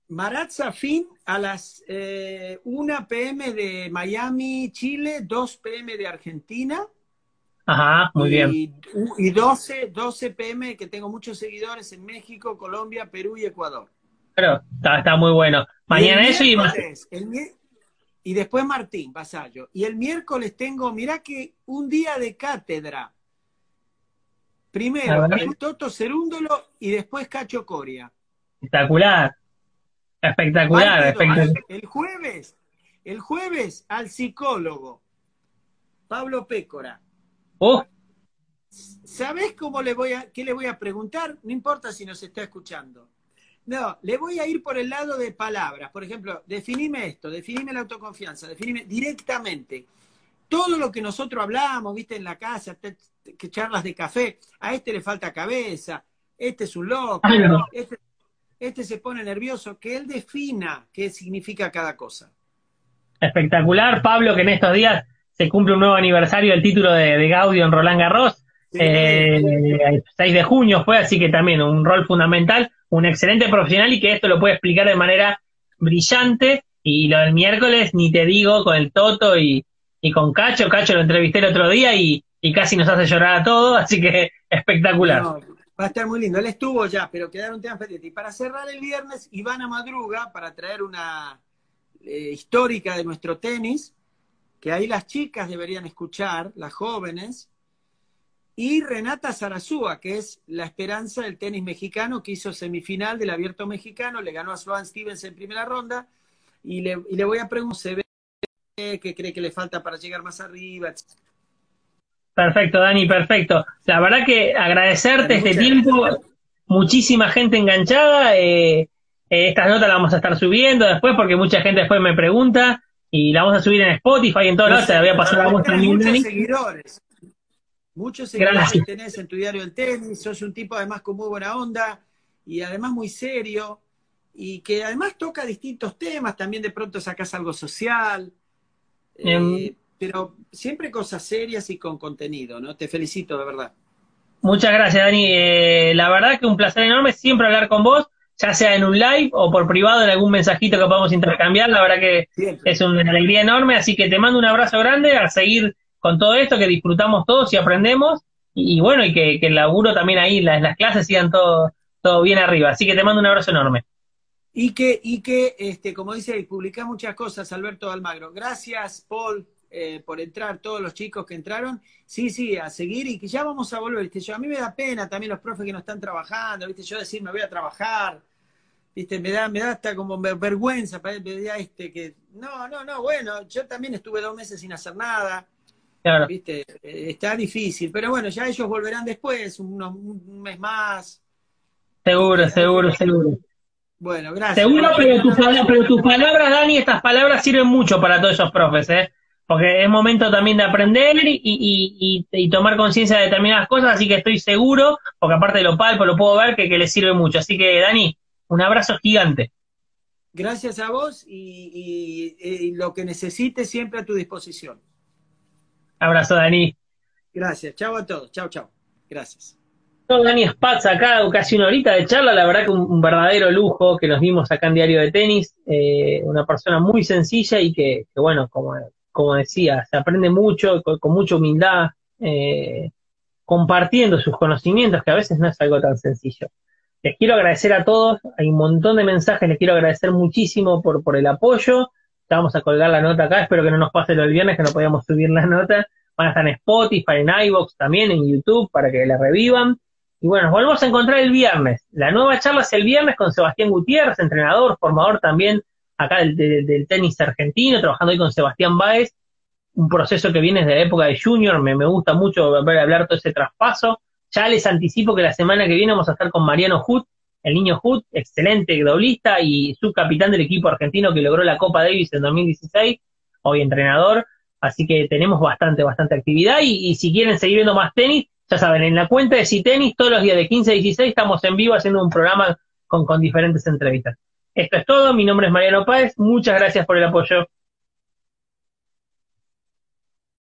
Marat Safin a las 1 eh, pm de Miami, Chile, 2 pm de Argentina. Ajá, muy bien. Y 12, 12 pm, que tengo muchos seguidores en México, Colombia, Perú y Ecuador. Pero está, está muy bueno. Mañana eso y más. Y después Martín Vasallo. Y el miércoles tengo, mirá que un día de cátedra. Primero el Toto Cerúndolo y después Cacho Coria. Espectacular. Espectacular, El jueves, el jueves al psicólogo, Pablo Pécora. Oh. ¿Sabés cómo le voy a, qué le voy a preguntar? No importa si nos está escuchando. No, le voy a ir por el lado de palabras. Por ejemplo, definime esto, definime la autoconfianza, definime directamente. Todo lo que nosotros hablamos, viste, en la casa, que charlas de café, a este le falta cabeza, este es un loco, este este se pone nervioso, que él defina qué significa cada cosa. Espectacular, Pablo, que en estos días se cumple un nuevo aniversario del título de, Gaudio en Roland Garros. el 6 de junio fue, así que también un rol fundamental, un excelente profesional y que esto lo puede explicar de manera brillante. Y lo del miércoles, ni te digo, con el Toto y, con Cacho. Cacho lo entrevisté el otro día y, casi nos hace llorar a todos, así que espectacular. Va a estar muy lindo. Él estuvo ya, pero quedaron temas pendientes. Y para cerrar el viernes, Ivana Madruga, para traer una eh, histórica de nuestro tenis, que ahí las chicas deberían escuchar, las jóvenes, y Renata Zarazúa, que es la esperanza del tenis mexicano, que hizo semifinal del abierto mexicano, le ganó a Sloan Stevens en primera ronda, y le, y le voy a preguntar, ¿se ve qué cree que le falta para llegar más arriba? Perfecto, Dani, perfecto. La verdad que agradecerte este tiempo, muchísima gente enganchada. Eh, eh, estas notas las vamos a estar subiendo después porque mucha gente después me pregunta y la vamos a subir en Spotify y en todos lados. Te la voy a pasar a muestra Muchos seguidores. Muchos seguidores que tenés en tu diario del tenis. Sos un tipo además con muy buena onda y además muy serio y que además toca distintos temas. También de pronto sacas algo social. Eh, pero siempre cosas serias y con contenido, ¿no? Te felicito, de verdad. Muchas gracias, Dani. Eh, la verdad que un placer enorme siempre hablar con vos, ya sea en un live o por privado en algún mensajito que podamos intercambiar. La verdad que es una alegría enorme, así que te mando un abrazo grande a seguir con todo esto, que disfrutamos todos y aprendemos. Y, bueno, y que, el laburo también ahí, las, las clases sigan todo, todo bien arriba. Así que te mando un abrazo enorme. Y que, y que este, como dice, publica muchas cosas, Alberto Almagro. Gracias, Paul. Eh, por entrar, todos los chicos que entraron, sí, sí, a seguir y que ya vamos a volver, ¿viste? Yo, a mí me da pena también los profes que no están trabajando, ¿viste? Yo decir, me voy a trabajar, ¿viste? Me da, me da hasta como vergüenza para este que, no, no, no, bueno, yo también estuve dos meses sin hacer nada, ¿viste? Eh, está difícil, pero bueno, ya ellos volverán después, un mes más. Seguro, seguro, seguro. Bueno, gracias. Seguro, pero, pero tus palabras, Dani, estas palabras sirven mucho para todos esos profes, ¿eh? porque es momento también de aprender y, tomar conciencia de determinadas cosas, así que estoy seguro, porque aparte de lo palpo, lo puedo ver, que, que le sirve mucho. Así que, Dani, un abrazo gigante. Gracias a vos y, lo que necesites siempre a tu disposición. Abrazo, Dani. Gracias. Chao a todos. Chao, chao. Gracias. Dani Spatz acá, casi una horita de charla, la verdad que un, verdadero lujo que nos vimos acá en Diario de Tenis, eh, una persona muy sencilla y que, que bueno, como como decía, se aprende mucho, con, mucha humildad, eh, compartiendo sus conocimientos, que a veces no es algo tan sencillo. Les quiero agradecer a todos, hay un montón de mensajes, les quiero agradecer muchísimo por, por el apoyo. Vamos a colgar la nota acá, espero que no nos pase lo del viernes, que no podíamos subir la nota. Van a estar en Spotify, en iVoox también, en YouTube, para que la revivan. Y bueno, nos volvemos a encontrar el viernes. La nueva charla es el viernes con Sebastián Gutiérrez, entrenador, formador también acá del, tenis argentino, trabajando ahí con Sebastián Báez, un proceso que viene desde la época de Junior, me, gusta mucho ver hablar todo ese traspaso. Ya les anticipo que la semana que viene vamos a estar con Mariano Hood, el niño Hood, excelente doblista y subcapitán del equipo argentino que logró la Copa Davis en 2016, hoy entrenador. Así que tenemos bastante, bastante actividad y, si quieren seguir viendo más tenis, ya saben, en la cuenta de Citenis todos los días de 15 a 16 estamos en vivo haciendo un programa con, con diferentes entrevistas. Esto es todo, mi nombre es Mariano Páez, muchas gracias por el apoyo.